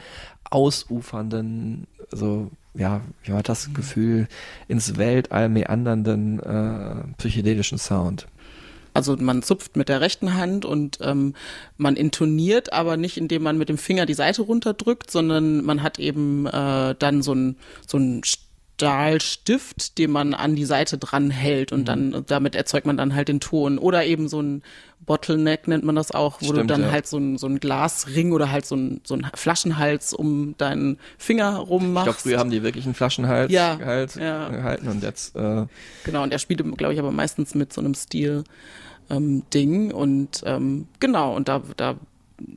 A: ausufernden, so, ja, wie war das Gefühl, ins Weltall meandernden, äh, psychedelischen Sound.
B: Also man zupft mit der rechten Hand und ähm, man intoniert, aber nicht indem man mit dem Finger die Seite runterdrückt, sondern man hat eben äh, dann so ein so ein Stahlstift, den man an die Seite dran hält und dann damit erzeugt man dann halt den Ton oder eben so ein Bottleneck nennt man das auch, wo
A: Stimmt,
B: du dann
A: ja.
B: halt so ein, so ein Glasring oder halt so ein, so ein Flaschenhals um deinen Finger rum
A: Ich
B: machst.
A: glaube, früher haben die wirklich einen Flaschenhals
B: Ja,
A: halt,
B: ja.
A: gehalten und jetzt äh,
B: Genau, und er spielte, glaube ich, aber meistens mit so einem Stil ähm, Ding und ähm, genau, und da, da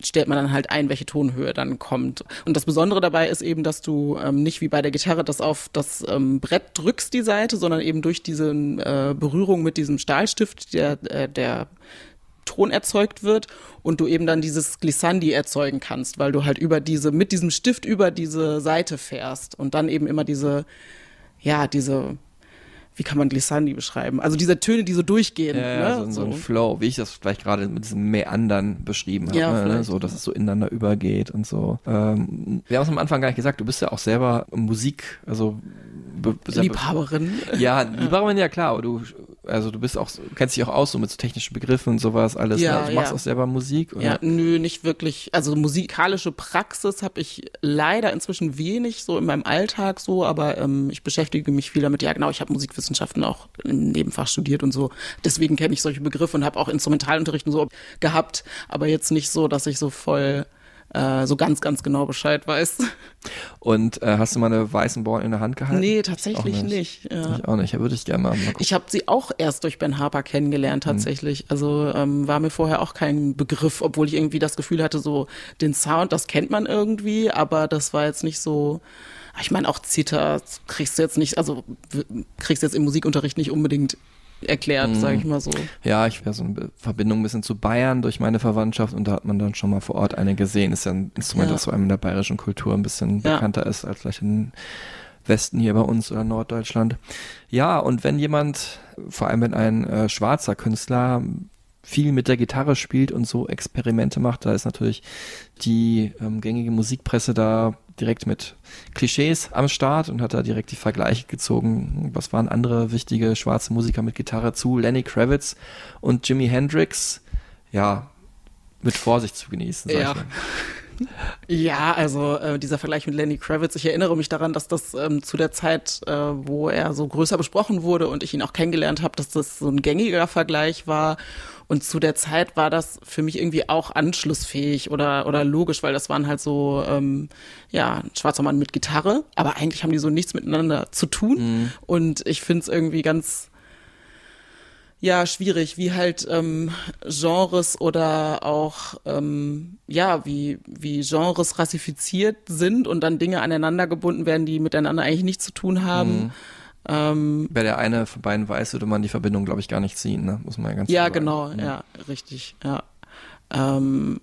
B: stellt man dann halt ein, welche Tonhöhe dann kommt. Und das Besondere dabei ist eben, dass du ähm, nicht wie bei der Gitarre das auf das ähm, Brett drückst, die Seite, sondern eben durch diese äh, Berührung mit diesem Stahlstift, der, äh, der Ton erzeugt wird und du eben dann dieses Glissandi erzeugen kannst, weil du halt über diese, mit diesem Stift über diese Seite fährst und dann eben immer diese, ja, diese, wie kann man Glissandi beschreiben? Also diese Töne, die so durchgehen.
A: Ja,
B: ne?
A: so, so ein Flow, wie ich das vielleicht gerade mit diesem Meandern beschrieben habe,
B: Ja,
A: ne? so, dass es so ineinander übergeht und so. Ähm, wir haben es am Anfang gar nicht gesagt, du bist ja auch selber Musik, also
B: Liebhaberin.
A: Ja, Liebhaberin, ja klar, aber du, also du bist auch, kennst dich auch aus so mit so technischen Begriffen und sowas alles.
B: Ja,
A: ne? Du machst
B: ja.
A: auch selber Musik, oder?
B: Ja, nö, nicht wirklich. Also musikalische Praxis habe ich leider inzwischen wenig so in meinem Alltag so, aber ähm, ich beschäftige mich viel damit. Ja, genau, ich habe Musikwissenschaften auch im Nebenfach studiert und so. Deswegen kenne ich solche Begriffe und habe auch Instrumentalunterricht und so gehabt, aber jetzt nicht so, dass ich so voll äh, so ganz, ganz genau Bescheid weiß.
A: Und äh, hast du mal eine weißen Ball in der Hand gehalten?
B: Nee,
A: Ich
B: tatsächlich
A: auch
B: nicht. Ja.
A: Ich auch nicht, würde ich gerne mal, mal.
B: Ich habe sie auch erst durch Ben Harper kennengelernt tatsächlich. Also ähm, war mir vorher auch kein Begriff, obwohl ich irgendwie das Gefühl hatte, so den Sound, das kennt man irgendwie, aber das war jetzt nicht so. Ich meine, auch Zither kriegst du jetzt nicht, also kriegst du jetzt im Musikunterricht nicht unbedingt erklärt,
A: Mhm.
B: sage ich mal so.
A: Ja, ich wäre so eine Verbindung ein bisschen zu Bayern durch meine Verwandtschaft und da hat man dann schon mal vor Ort eine gesehen. Ist ja ein Instrument,
B: Ja.
A: das vor allem in der bayerischen Kultur ein bisschen
B: Ja.
A: bekannter ist als vielleicht im Westen hier bei uns oder Norddeutschland. Ja, und wenn jemand, vor allem wenn ein äh, schwarzer Künstler viel mit der Gitarre spielt und so Experimente macht, da ist natürlich die ähm, gängige Musikpresse da direkt mit Klischees am Start und hat da direkt die Vergleiche gezogen. Was waren andere wichtige schwarze Musiker mit Gitarre zu? Lenny Kravitz und Jimi Hendrix. Ja, mit Vorsicht zu genießen.
B: Ja. Ja, also äh, dieser Vergleich mit Lenny Kravitz, ich erinnere mich daran, dass das ähm, zu der Zeit, äh, wo er so größer besprochen wurde und ich ihn auch kennengelernt habe, dass das so ein gängiger Vergleich war. Und zu der Zeit war das für mich irgendwie auch anschlussfähig oder, oder logisch, weil das waren halt so, ähm, ja, ein schwarzer Mann mit Gitarre, aber eigentlich haben die so nichts miteinander zu tun. Und ich finde es irgendwie ganz, ja, schwierig, wie halt ähm, Genres oder auch, ähm, ja, wie, wie Genres rassifiziert sind und dann Dinge aneinander gebunden werden, die miteinander eigentlich nichts zu tun haben. Ähm,
A: Wäre der eine von beiden weiß, würde man die Verbindung, glaube ich, gar nicht ziehen, ne? Muss man ja ganz
B: ja,
A: klar sagen.
B: genau, ja, richtig, ja. Ähm,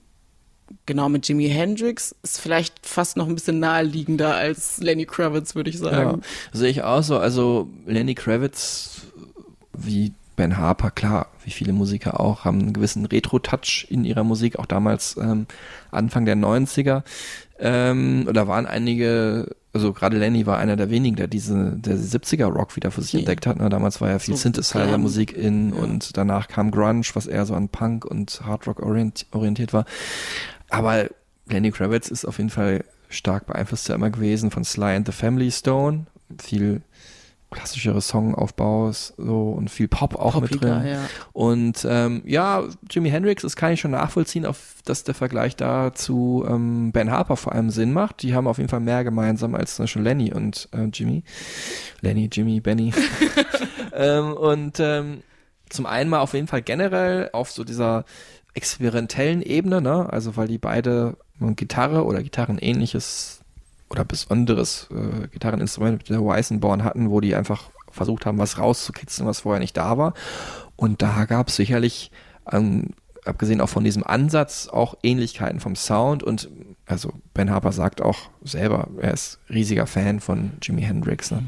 B: genau, mit Jimi Hendrix ist vielleicht fast noch ein bisschen naheliegender als Lenny Kravitz, würde ich
A: Ja,
B: sagen.
A: sehe ich auch so. Also Lenny Kravitz, wie Ben Harper, klar, wie viele Musiker auch, haben einen gewissen Retro-Touch in ihrer Musik, auch damals ähm, Anfang der 90er. Ähm, oder waren einige, also gerade Lenny war einer der wenigen, der diese, der 70er Rock wieder für sich
B: Ja.
A: entdeckt hat. Ne? Damals war ja viel
B: So
A: Synthesizer-Musik in
B: Ja.
A: und danach kam Grunge, was eher so an Punk und Hard Rock orient orientiert war. Aber Lenny Kravitz ist auf jeden Fall stark beeinflusst ja immer gewesen von Sly and the Family Stone. Viel klassischere Songaufbaus so und viel Pop auch mit
B: Poppiger,
A: drin.
B: ja.
A: Und ähm, ja, Jimi Hendrix, das kann ich schon nachvollziehen, auf, dass der Vergleich da zu ähm, Ben Harper vor allem Sinn macht. Die haben auf jeden Fall mehr gemeinsam als zum Beispiel Lenny und äh, Jimmy. Lenny, Jimmy, Benny. ähm, und ähm, zum einen mal auf jeden Fall generell auf so dieser experimentellen Ebene, ne? Also weil die beide Gitarre oder Gitarrenähnliches oder besonderes äh, Gitarreninstrument mit der Weissenborn hatten, wo die einfach versucht haben, was rauszukitzeln, was vorher nicht da war. Und da gab es sicherlich, ähm, abgesehen auch von diesem Ansatz, auch Ähnlichkeiten vom Sound. Und also Ben Harper sagt auch selber, er ist riesiger Fan von Jimi Hendrix. Ne?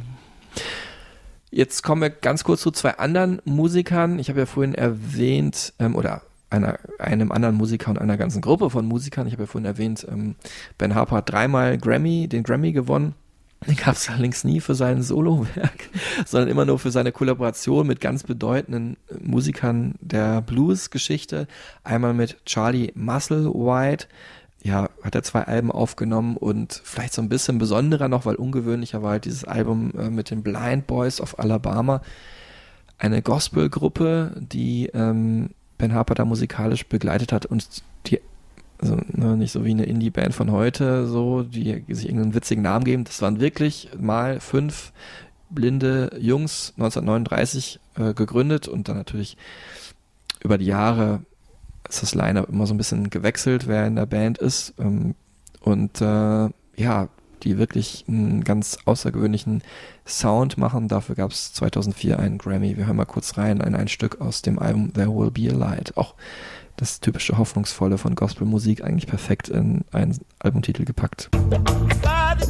A: Jetzt kommen wir ganz kurz zu zwei anderen Musikern. Ich habe ja vorhin erwähnt, ähm, oder einer, einem anderen Musiker und einer ganzen Gruppe von Musikern. Ich habe ja vorhin erwähnt, ähm, Ben Harper hat dreimal Grammy, den Grammy gewonnen. Den gab es allerdings nie für sein Solowerk, sondern immer nur für seine Kollaboration mit ganz bedeutenden Musikern der Blues-Geschichte. Einmal mit Charlie Musselwhite, ja, hat er zwei Alben aufgenommen und vielleicht so ein bisschen besonderer noch, weil ungewöhnlicher war halt dieses Album äh, mit den Blind Boys of Alabama. Eine Gospelgruppe, die ähm, Ben Harper da musikalisch begleitet hat und die, also ne, nicht so wie eine Indie-Band von heute, so, die sich irgendeinen witzigen Namen geben. Das waren wirklich mal fünf blinde Jungs 1939 äh, gegründet und dann natürlich über die Jahre ist das Line-Up immer so ein bisschen gewechselt, wer in der Band ist. Ähm, und äh, ja, die wirklich einen ganz außergewöhnlichen Sound machen. Dafür gab es 2004 einen Grammy. Wir hören mal kurz rein in ein Stück aus dem Album There Will Be a Light. Auch das typische Hoffnungsvolle von Gospelmusik eigentlich perfekt in einen Albumtitel gepackt. Father,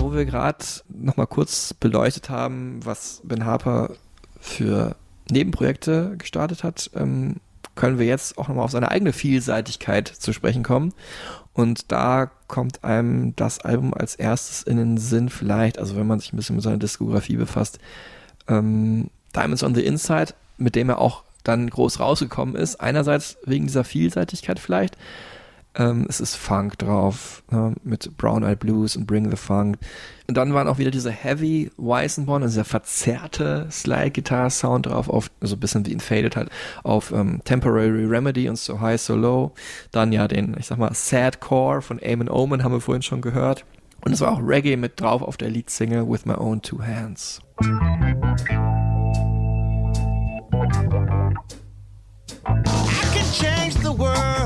A: Wo wir gerade nochmal kurz beleuchtet haben, was Ben Harper für Nebenprojekte gestartet hat, ähm, können wir jetzt auch nochmal auf seine eigene Vielseitigkeit zu sprechen kommen. Und da kommt einem das Album als erstes in den Sinn, vielleicht, also wenn man sich ein bisschen mit seiner Diskografie befasst, ähm, Diamonds on the Inside, mit dem er auch dann groß rausgekommen ist. Einerseits wegen dieser Vielseitigkeit vielleicht. Ähm, es ist Funk drauf, ne, mit Brown Eyed Blues und Bring the Funk. Und dann waren auch wieder diese Heavy Weissenborn, also dieser verzerrte Slide-Guitar-Sound drauf, auf, also ein bisschen wie in Faded halt, auf ähm, Temporary Remedy und So High, So Low. Dann ja den, ich sag mal, Sad Core von Eamon Omen haben wir vorhin schon gehört. Und es war auch Reggae mit drauf auf der Leadsingle With My Own Two Hands. I can change the world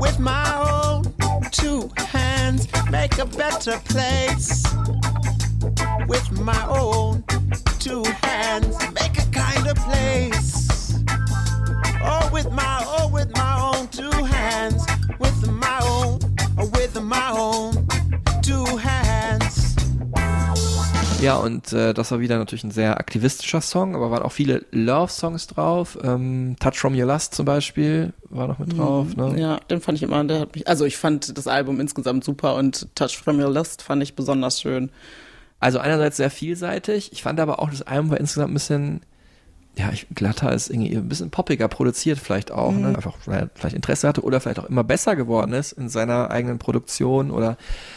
A: with my own two hands, make a better place. With my own two hands, make a kinder place. Oh, with my, oh, with my own two hands, with my own, oh, with my own two hands. Ja, und äh, das war wieder natürlich ein sehr aktivistischer Song, aber waren auch viele Love-Songs drauf. Ähm, Touch from Your Lust zum Beispiel war noch mit drauf. Ne?
B: Ja, den fand ich immer, der hat mich, also ich fand das Album insgesamt super und Touch from Your Lust fand ich besonders schön.
A: Also einerseits sehr vielseitig, ich fand aber auch, das Album war insgesamt ein bisschen, ja, ich, glatter ist irgendwie ein bisschen poppiger produziert vielleicht auch,
B: Mhm.
A: ne? einfach weil er vielleicht Interesse hatte oder vielleicht auch immer besser geworden ist in seiner eigenen Produktion oder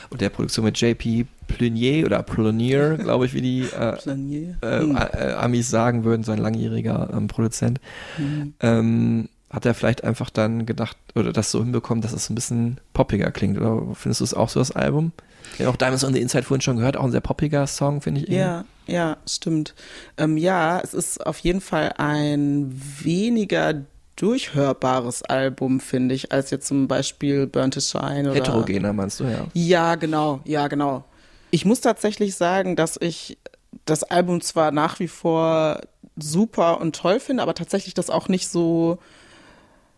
A: und der Produktion mit JP Plunier oder Plunier, glaube ich, wie die äh, äh,
B: Hm.
A: äh, Amis sagen würden, sein langjähriger ähm, Produzent.
B: Mhm.
A: Ähm, hat er vielleicht einfach dann gedacht oder das so hinbekommen, dass es ein bisschen poppiger klingt? Oder findest du es auch so, das Album? Ja, auch Diamonds on the Inside vorhin schon gehört, auch ein sehr poppiger Song, finde ich. irgendwie.
B: Ja, ja, stimmt. Ähm, ja, es ist auf jeden Fall ein weniger durchhörbares Album, finde ich, als jetzt zum Beispiel Burn to Shine oder
A: Heterogener meinst du, ja.
B: Ja, genau, ja, genau. Ich muss tatsächlich sagen, dass ich das Album zwar nach wie vor super und toll finde, aber tatsächlich das auch nicht so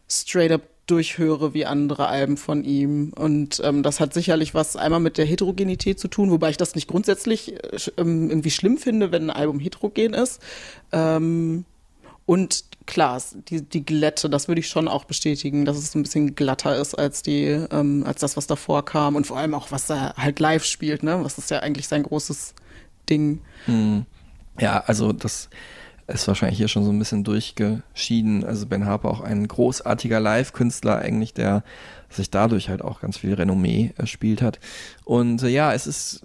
B: straight up durchhöre wie andere Alben von ihm. Und ähm, das hat sicherlich was einmal mit der Heterogenität zu tun, wobei ich das nicht grundsätzlich äh, ähm, irgendwie schlimm finde, wenn ein Album heterogen ist. Ähm, und klar, die, die Glätte, das würde ich schon auch bestätigen, dass es ein bisschen glatter ist als die, ähm, als das, was davor kam. Und vor allem auch, was er halt live spielt, ne? Was ist ja eigentlich sein großes Ding.
A: Hm. Ja, also das ist wahrscheinlich hier schon so ein bisschen durchgeschieden. Also Ben Harper auch ein großartiger Live-Künstler eigentlich, der sich dadurch halt auch ganz viel Renommee erspielt hat. Und äh, ja, es ist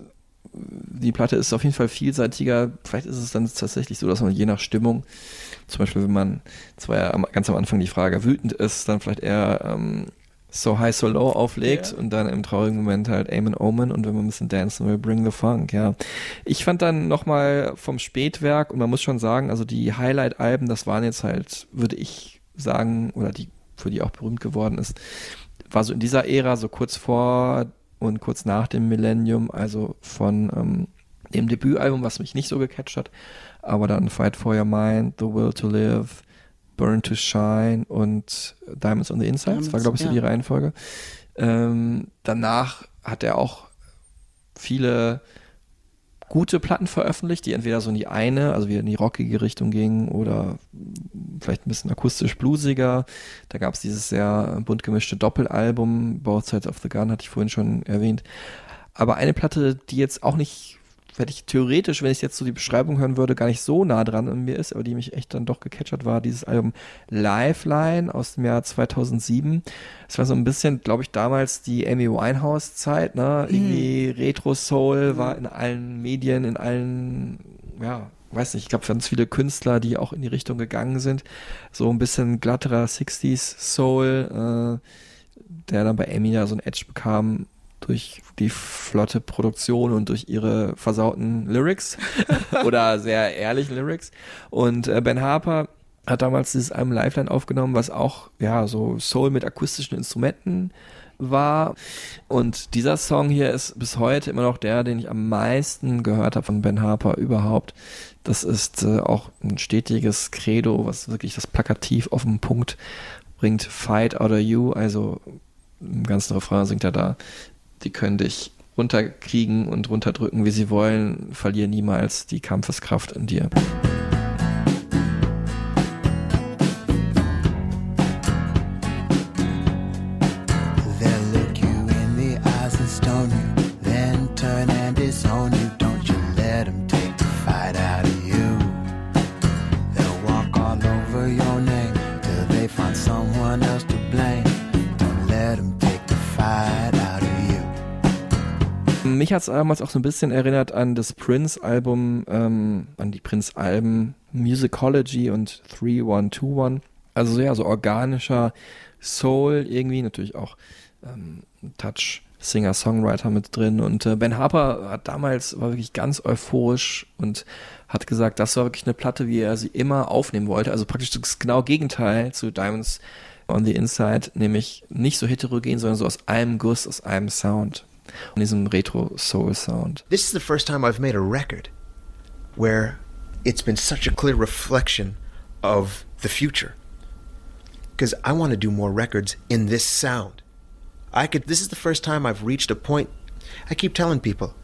A: die Platte ist auf jeden Fall vielseitiger. Vielleicht ist es dann tatsächlich so, dass man je nach Stimmung, zum Beispiel wenn man zwar ja ganz am Anfang die Frage wütend ist, dann vielleicht eher ähm, So High, So Low auflegt
B: Ja.
A: und dann im traurigen Moment halt Aim and Omen und wenn man ein bisschen dancen will, Bring the Funk, ja. Ich fand dann nochmal vom Spätwerk und man muss schon sagen, also die Highlight-Alben, das waren jetzt halt, würde ich sagen, oder die, für die auch berühmt geworden ist, war so in dieser Ära, so kurz vor und kurz nach dem Millennium, also von ähm, dem Debütalbum, was mich nicht so gecatcht hat, aber dann Fight for Your Mind, The Will to Live, Burn to Shine und Diamonds on the Inside, das war
B: Diamonds,
A: glaube ich so
B: ja.
A: die Reihenfolge. Ähm, danach hat er auch viele gute Platten veröffentlicht, die entweder so in die eine, also wieder in die rockige Richtung gingen oder vielleicht ein bisschen akustisch bluesiger. Da gab es dieses sehr bunt gemischte Doppelalbum, Both Sides of the Gun, hatte ich vorhin schon erwähnt. Aber eine Platte, die jetzt auch nicht, hätte ich theoretisch, wenn ich jetzt so die Beschreibung hören würde, gar nicht so nah dran an mir ist, aber die mich echt dann doch gecatcht hat, war dieses Album Lifeline aus dem Jahr 2007. Es war so ein bisschen, glaube ich, damals die Amy Winehouse-Zeit, ne? Irgendwie Retro-Soul war in allen Medien, in allen, ja, weiß nicht, ich glaube, ganz viele Künstler, die auch in die Richtung gegangen sind. So ein bisschen glatterer 60s Soul, äh, der dann bei Amy ja so ein Edge bekam durch die flotte Produktion und durch ihre versauten Lyrics oder sehr ehrlichen Lyrics. Und äh, Ben Harper hat damals dieses Album Lifeline aufgenommen, was auch ja so Soul mit akustischen Instrumenten war. Und dieser Song hier ist bis heute immer noch der, den ich am meisten gehört habe von Ben Harper überhaupt. Das ist äh, auch ein stetiges Credo, was wirklich das plakativ auf den Punkt bringt. Fight out of you, also im ganzen Refrain singt er da, die können dich runterkriegen und runterdrücken, wie sie wollen, verlier niemals die Kampfeskraft in dir. Mich hat es damals auch so ein bisschen erinnert an das Prince-Album, ähm, an die Prince-Alben Musicology und 3121. Also so, ja, so organischer Soul irgendwie, natürlich auch ähm, Touch Singer-Songwriter mit drin. Und äh, Ben Harper hat damals, war wirklich ganz euphorisch und hat gesagt, das war wirklich eine Platte, wie er sie immer aufnehmen wollte. Also praktisch das genaue Gegenteil zu Diamonds on the Inside, nämlich nicht so heterogen, sondern so aus einem Guss, aus einem Sound. Und diesem Retro-Soul-Sound.
E: This is the first time I've made a record where it's been such a clear reflection of the future. Because I want to do more records in this sound. I could. This is the first time I've reached a point. I keep telling people.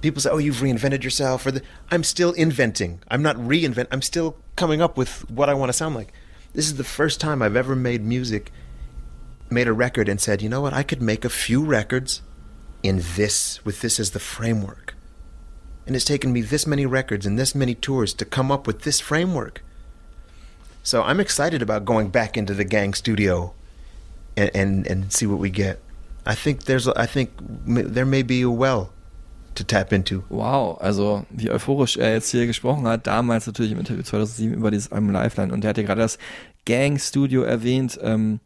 E: People say, "Oh, you've reinvented yourself," or the, "I'm still inventing. I'm not reinvent. I'm still coming up with what I want to sound like." This is the first time I've ever made music, made a record, and said, "You know what? I could make a few records in this with this as the framework. And it's taken me this many records and this many tours to come up with this framework. So I'm excited about going back into the gang studio and and, and see what we get. I think there's I think there may be a well to tap into.
A: Wow, also wie euphorisch er jetzt hier gesprochen hat, damals natürlich im Interview 2007 über dieses Album Lifeline und er hat ja gerade das Gang Studio erwähnt. Ähm,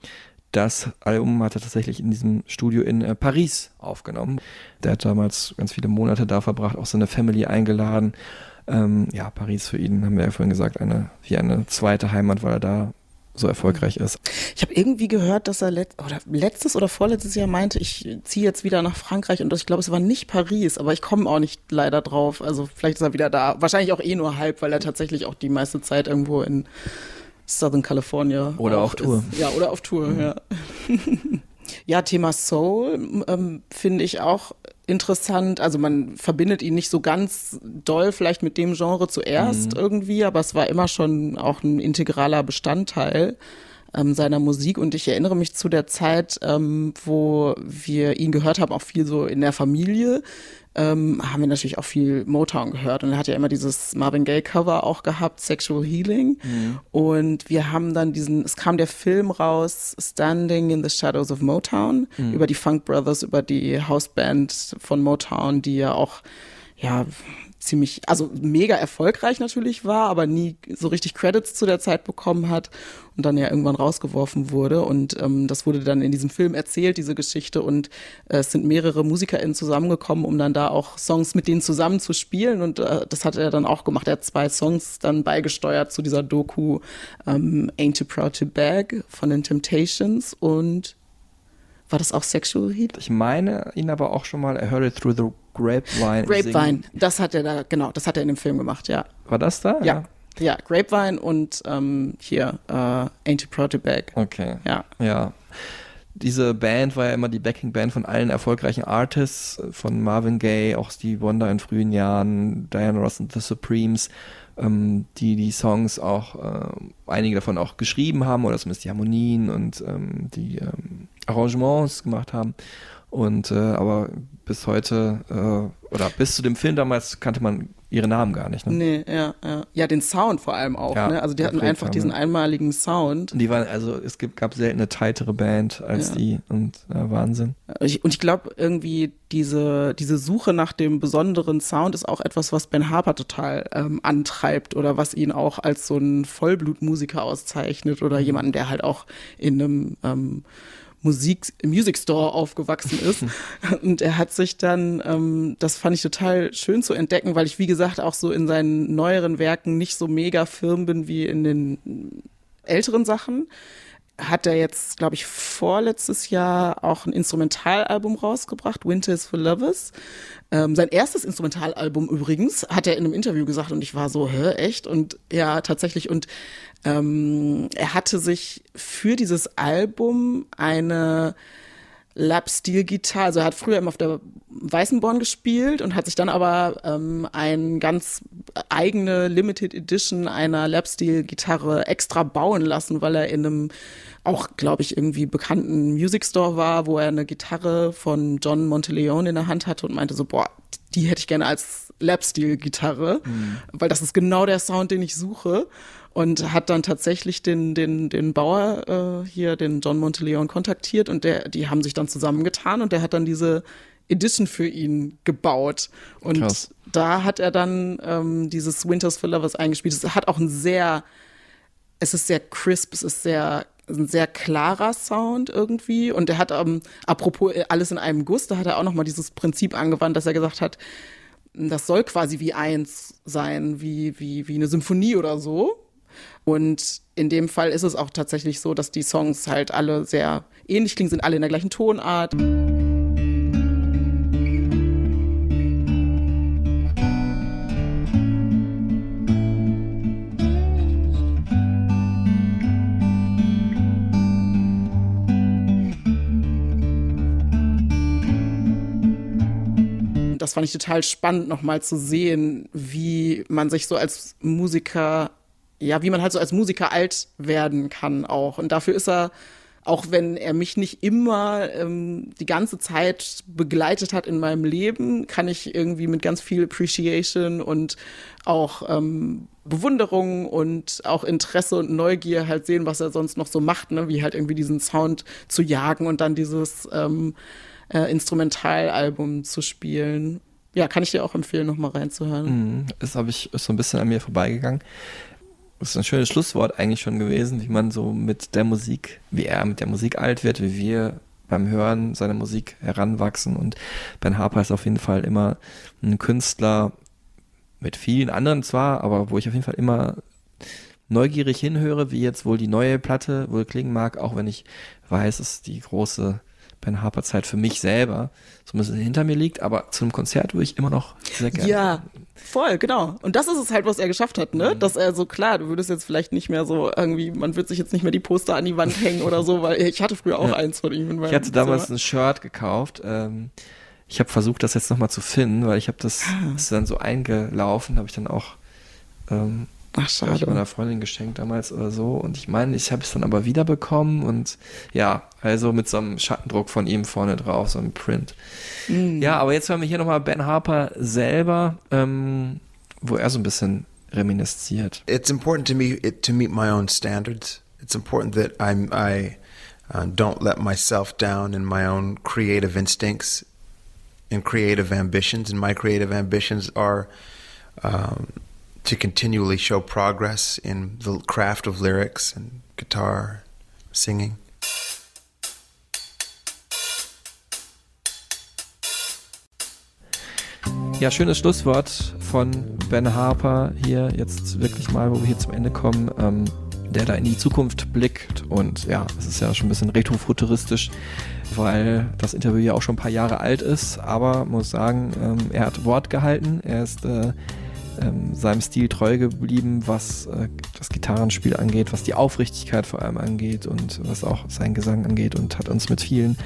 A: das Album hat er tatsächlich in diesem Studio in äh, Paris aufgenommen. Der hat damals ganz viele Monate da verbracht, auch seine Family eingeladen. Ähm, ja, Paris für ihn, haben wir ja vorhin gesagt, eine, wie eine zweite Heimat, weil er da so erfolgreich ist.
B: Ich habe irgendwie gehört, dass er let oder letztes oder vorletztes Jahr meinte, ich ziehe jetzt wieder nach Frankreich und ich glaube, es war nicht Paris, aber ich komme auch nicht leider drauf. Also vielleicht ist er wieder da. Wahrscheinlich auch eh nur halb, weil er tatsächlich auch die meiste Zeit irgendwo in Southern California
A: Oder auf Tour.
B: Ist. Ja, oder auf Tour, ja. ja, Thema Soul ähm, finde ich auch interessant. Also man verbindet ihn nicht so ganz doll vielleicht mit dem Genre zuerst irgendwie, aber es war immer schon auch ein integraler Bestandteil. ähm, seiner Musik und ich erinnere mich zu der Zeit, ähm, wo wir ihn gehört haben, auch viel so in der Familie ähm, haben wir natürlich auch viel Motown gehört. Und er hat ja immer dieses Marvin Gaye Cover auch gehabt, Sexual Healing.
A: Mhm.
B: Und wir haben dann diesen, es kam der Film raus, Standing in the Shadows of Motown,
A: Mhm.
B: über die Funk Brothers, über die Hausband von Motown, die ja auch, ja, ziemlich, also mega erfolgreich natürlich war, aber nie so richtig Credits zu der Zeit bekommen hat und dann ja irgendwann rausgeworfen wurde. Und ähm, das wurde dann in diesem Film erzählt, diese Geschichte. Und äh, es sind mehrere MusikerInnen zusammengekommen, um dann da auch Songs mit denen zusammen zu spielen. Und äh, das hat er dann auch gemacht. Er hat zwei Songs dann beigesteuert zu dieser Doku ähm, Ain't Too Proud to Bag von den Temptations. Und war das auch Sexual Heat?
A: Ich meine ihn aber auch schon mal, I heard it through the grapevine.
B: Grapevine, das hat er da, genau, das hat er in dem Film gemacht, ja.
A: War das da?
B: Ja. Ja, Grapevine und ähm, hier äh, Beg.
A: Okay.
B: Ja.
A: Ja. Diese Band war ja immer die Backing-Band von allen erfolgreichen Artists, von Marvin Gaye, auch Stevie Wonder in frühen Jahren, Diana Ross und The Supremes, ähm, die die Songs auch, äh, einige davon auch geschrieben haben oder zumindest die Harmonien und ähm, die ähm, Arrangements gemacht haben. Und äh, aber bis heute äh, oder bis zu dem Film damals kannte man ihre Namen gar nicht. Ne?
B: Nee, ja, ja. Ja, den Sound vor allem auch,
A: Ja,
B: ne? Also die hatten einfach diesen
A: ne?
B: einmaligen Sound.
A: Und die waren, also es gibt, gab selten eine tightere Band als
B: Ja.
A: die und äh, Wahnsinn.
B: Ich, und ich glaube, irgendwie diese, diese Suche nach dem besonderen Sound ist auch etwas, was Ben Harper total ähm, antreibt oder was ihn auch als so ein Vollblutmusiker auszeichnet oder jemanden, der halt auch in einem ähm, Musik, Music Store aufgewachsen ist. Und er hat sich dann, ähm, das fand ich total schön zu entdecken, weil ich, wie gesagt, auch so in seinen neueren Werken nicht so mega firm bin wie in den älteren Sachen. Hat er jetzt, glaube ich, vorletztes Jahr auch ein Instrumentalalbum rausgebracht, Winter is for Lovers. Ähm, sein erstes Instrumentalalbum übrigens, hat er in einem Interview gesagt und ich war so, hä, echt? Und ja, tatsächlich. Und ähm, er hatte sich für dieses Album eine Lap-Steel-Gitarre, also er hat früher immer auf der Weißenborn gespielt und hat sich dann aber ähm, ein ganz eigene Limited Edition einer Lap-Steel-Gitarre extra bauen lassen, weil er in einem auch, glaube ich, irgendwie bekannten Music Store war, wo er eine Gitarre von John Monteleone in der Hand hatte und meinte so, boah, die hätte ich gerne als Lap-Steel-Gitarre, weil das ist genau der Sound, den ich suche und hat dann tatsächlich den, den, den Bauer äh, hier, den John Monteleone, kontaktiert und der, die haben sich dann zusammengetan und der hat dann diese Edition für ihn gebaut. Und
A: Krass.
B: da hat er dann ähm, dieses Winters for Lovers eingespielt. Es hat auch ein sehr, es ist sehr crisp, es ist sehr ein sehr klarer Sound irgendwie und er hat ähm, apropos äh, alles in einem Guss, da hat er auch noch mal dieses Prinzip angewandt, dass er gesagt hat, das soll quasi wie eins sein, wie wie wie eine Symphonie oder so. Und in dem Fall ist es auch tatsächlich so, dass die Songs halt alle sehr ähnlich klingen, sind alle in der gleichen Tonart. Das fand ich total spannend, nochmal zu sehen, wie man sich so als Musiker, ja, wie man halt so als Musiker alt werden kann auch. Und dafür ist er, auch wenn er mich nicht immer ähm, die ganze Zeit begleitet hat in meinem Leben, kann ich irgendwie mit ganz viel Appreciation und auch ähm, Bewunderung und auch Interesse und Neugier halt sehen, was er sonst noch so macht, ne? wie halt irgendwie diesen Sound zu jagen und dann dieses ähm, äh, Instrumentalalbum zu spielen. Ja, kann ich dir auch empfehlen, nochmal reinzuhören.
A: Mhm. Das habe ich ist so ein bisschen an mir vorbeigegangen. Das ist ein schönes Schlusswort eigentlich schon gewesen, wie man so mit der Musik, wie er mit der Musik alt wird, wie wir beim Hören seiner Musik heranwachsen. Und Ben Harper ist auf jeden Fall immer ein Künstler mit vielen anderen zwar, aber wo ich auf jeden Fall immer neugierig hinhöre, wie jetzt wohl die neue Platte wohl klingen mag, auch wenn ich weiß, dass die große Ben Harper Zeit für mich selber so ein bisschen hinter mir liegt, aber zu einem Konzert würde ich immer noch sehr gerne.
B: Ja, voll, genau. Und das ist es halt, was er geschafft hat,
A: Mhm.
B: ne? Dass er so, klar, du würdest jetzt vielleicht nicht mehr so irgendwie, man wird sich jetzt nicht mehr die Poster an die Wand hängen oder so, weil ich hatte früher auch
A: Ja.
B: eins von ihm
A: Ich hatte damals
B: Zimmer.
A: ein Shirt gekauft. Ähm, ich habe versucht, das jetzt nochmal zu finden, weil ich habe das
B: Ah.
A: ist dann so eingelaufen, habe ich dann auch ähm,
B: Ach,
A: Hab ich meiner Freundin geschenkt damals oder so. Und ich meine, ich habe es dann aber wiederbekommen und ja, also mit so einem Schattendruck von ihm vorne drauf, so einem Print.
B: Mhm.
A: Ja, aber jetzt hören wir hier nochmal Ben Harper selber, ähm, wo er so ein bisschen reminisziert.
D: It's important to me it, to meet my own standards. It's important that I'm, I uh, don't let myself down in my own creative instincts and creative ambitions. And my creative ambitions are um, to continually show progress in the craft of lyrics and guitar, singing.
A: Ja, schönes Schlusswort von Ben Harper hier. Jetzt wirklich mal, wo wir hier zum Ende kommen, ähm, der da in die Zukunft blickt. Und ja, es ist ja schon ein bisschen retrofuturistisch, weil das Interview ja auch schon ein paar Jahre alt ist, aber muss sagen, ähm, er hat Wort gehalten, er ist äh, ähm, seinem Stil treu geblieben, was äh, das Gitarrenspiel angeht, was die Aufrichtigkeit vor allem angeht und was auch sein Gesang angeht und hat uns mit vielen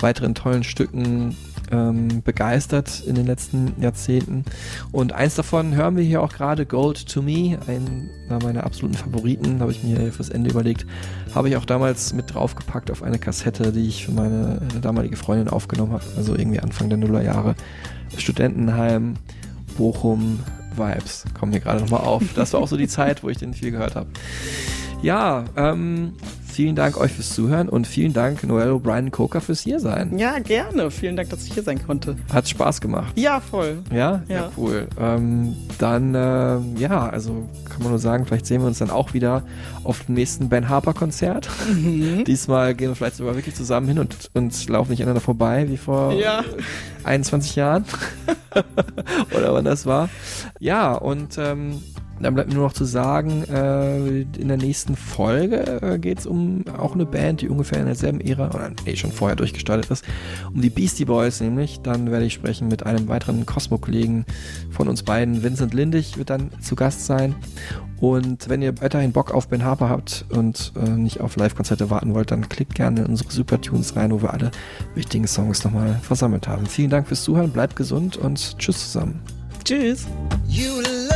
A: weiteren tollen Stücken ähm, begeistert in den letzten Jahrzehnten. Und eins davon hören wir hier auch gerade, Gold to Me, einer meiner absoluten Favoriten, habe ich mir fürs Ende überlegt. Habe ich auch damals mit draufgepackt auf eine Kassette, die ich für meine damalige Freundin aufgenommen habe, also irgendwie Anfang der Nullerjahre. Studentenheim, Bochum, Vibes kommen hier gerade nochmal auf. Das war auch so die Zeit, wo ich den viel gehört habe. Ja, ähm, vielen Dank euch fürs Zuhören und vielen Dank Noel O'Brien Coker fürs hier sein.
B: Ja, gerne. Vielen Dank, dass ich hier sein konnte.
A: Hat Spaß gemacht.
B: Ja, voll.
A: Ja? Ja,
B: Ja.
A: cool. Ähm, dann, äh, ja, also kann man nur sagen, vielleicht sehen wir uns dann auch wieder auf dem nächsten Ben Harper Konzert.
B: Mhm.
A: Diesmal gehen wir vielleicht sogar wirklich zusammen hin und, und laufen nicht aneinander vorbei, wie vor
B: Ja.
A: 21 Jahren. Oder wann das war. Ja, und ähm, dann bleibt mir nur noch zu sagen, äh, in der nächsten Folge äh, geht es um auch eine Band, die ungefähr in derselben Ära, oder nee, schon vorher durchgestartet ist, um die Beastie Boys nämlich. Dann werde ich sprechen mit einem weiteren Cosmo-Kollegen von uns beiden. Vincent Lindig wird dann zu Gast sein. Und wenn ihr weiterhin Bock auf Ben Harper habt und äh, nicht auf Live-Konzerte warten wollt, dann klickt gerne in unsere Supertunes rein, wo wir alle wichtigen Songs nochmal versammelt haben. Vielen Dank fürs Zuhören, bleibt gesund und tschüss zusammen.
B: Tschüss.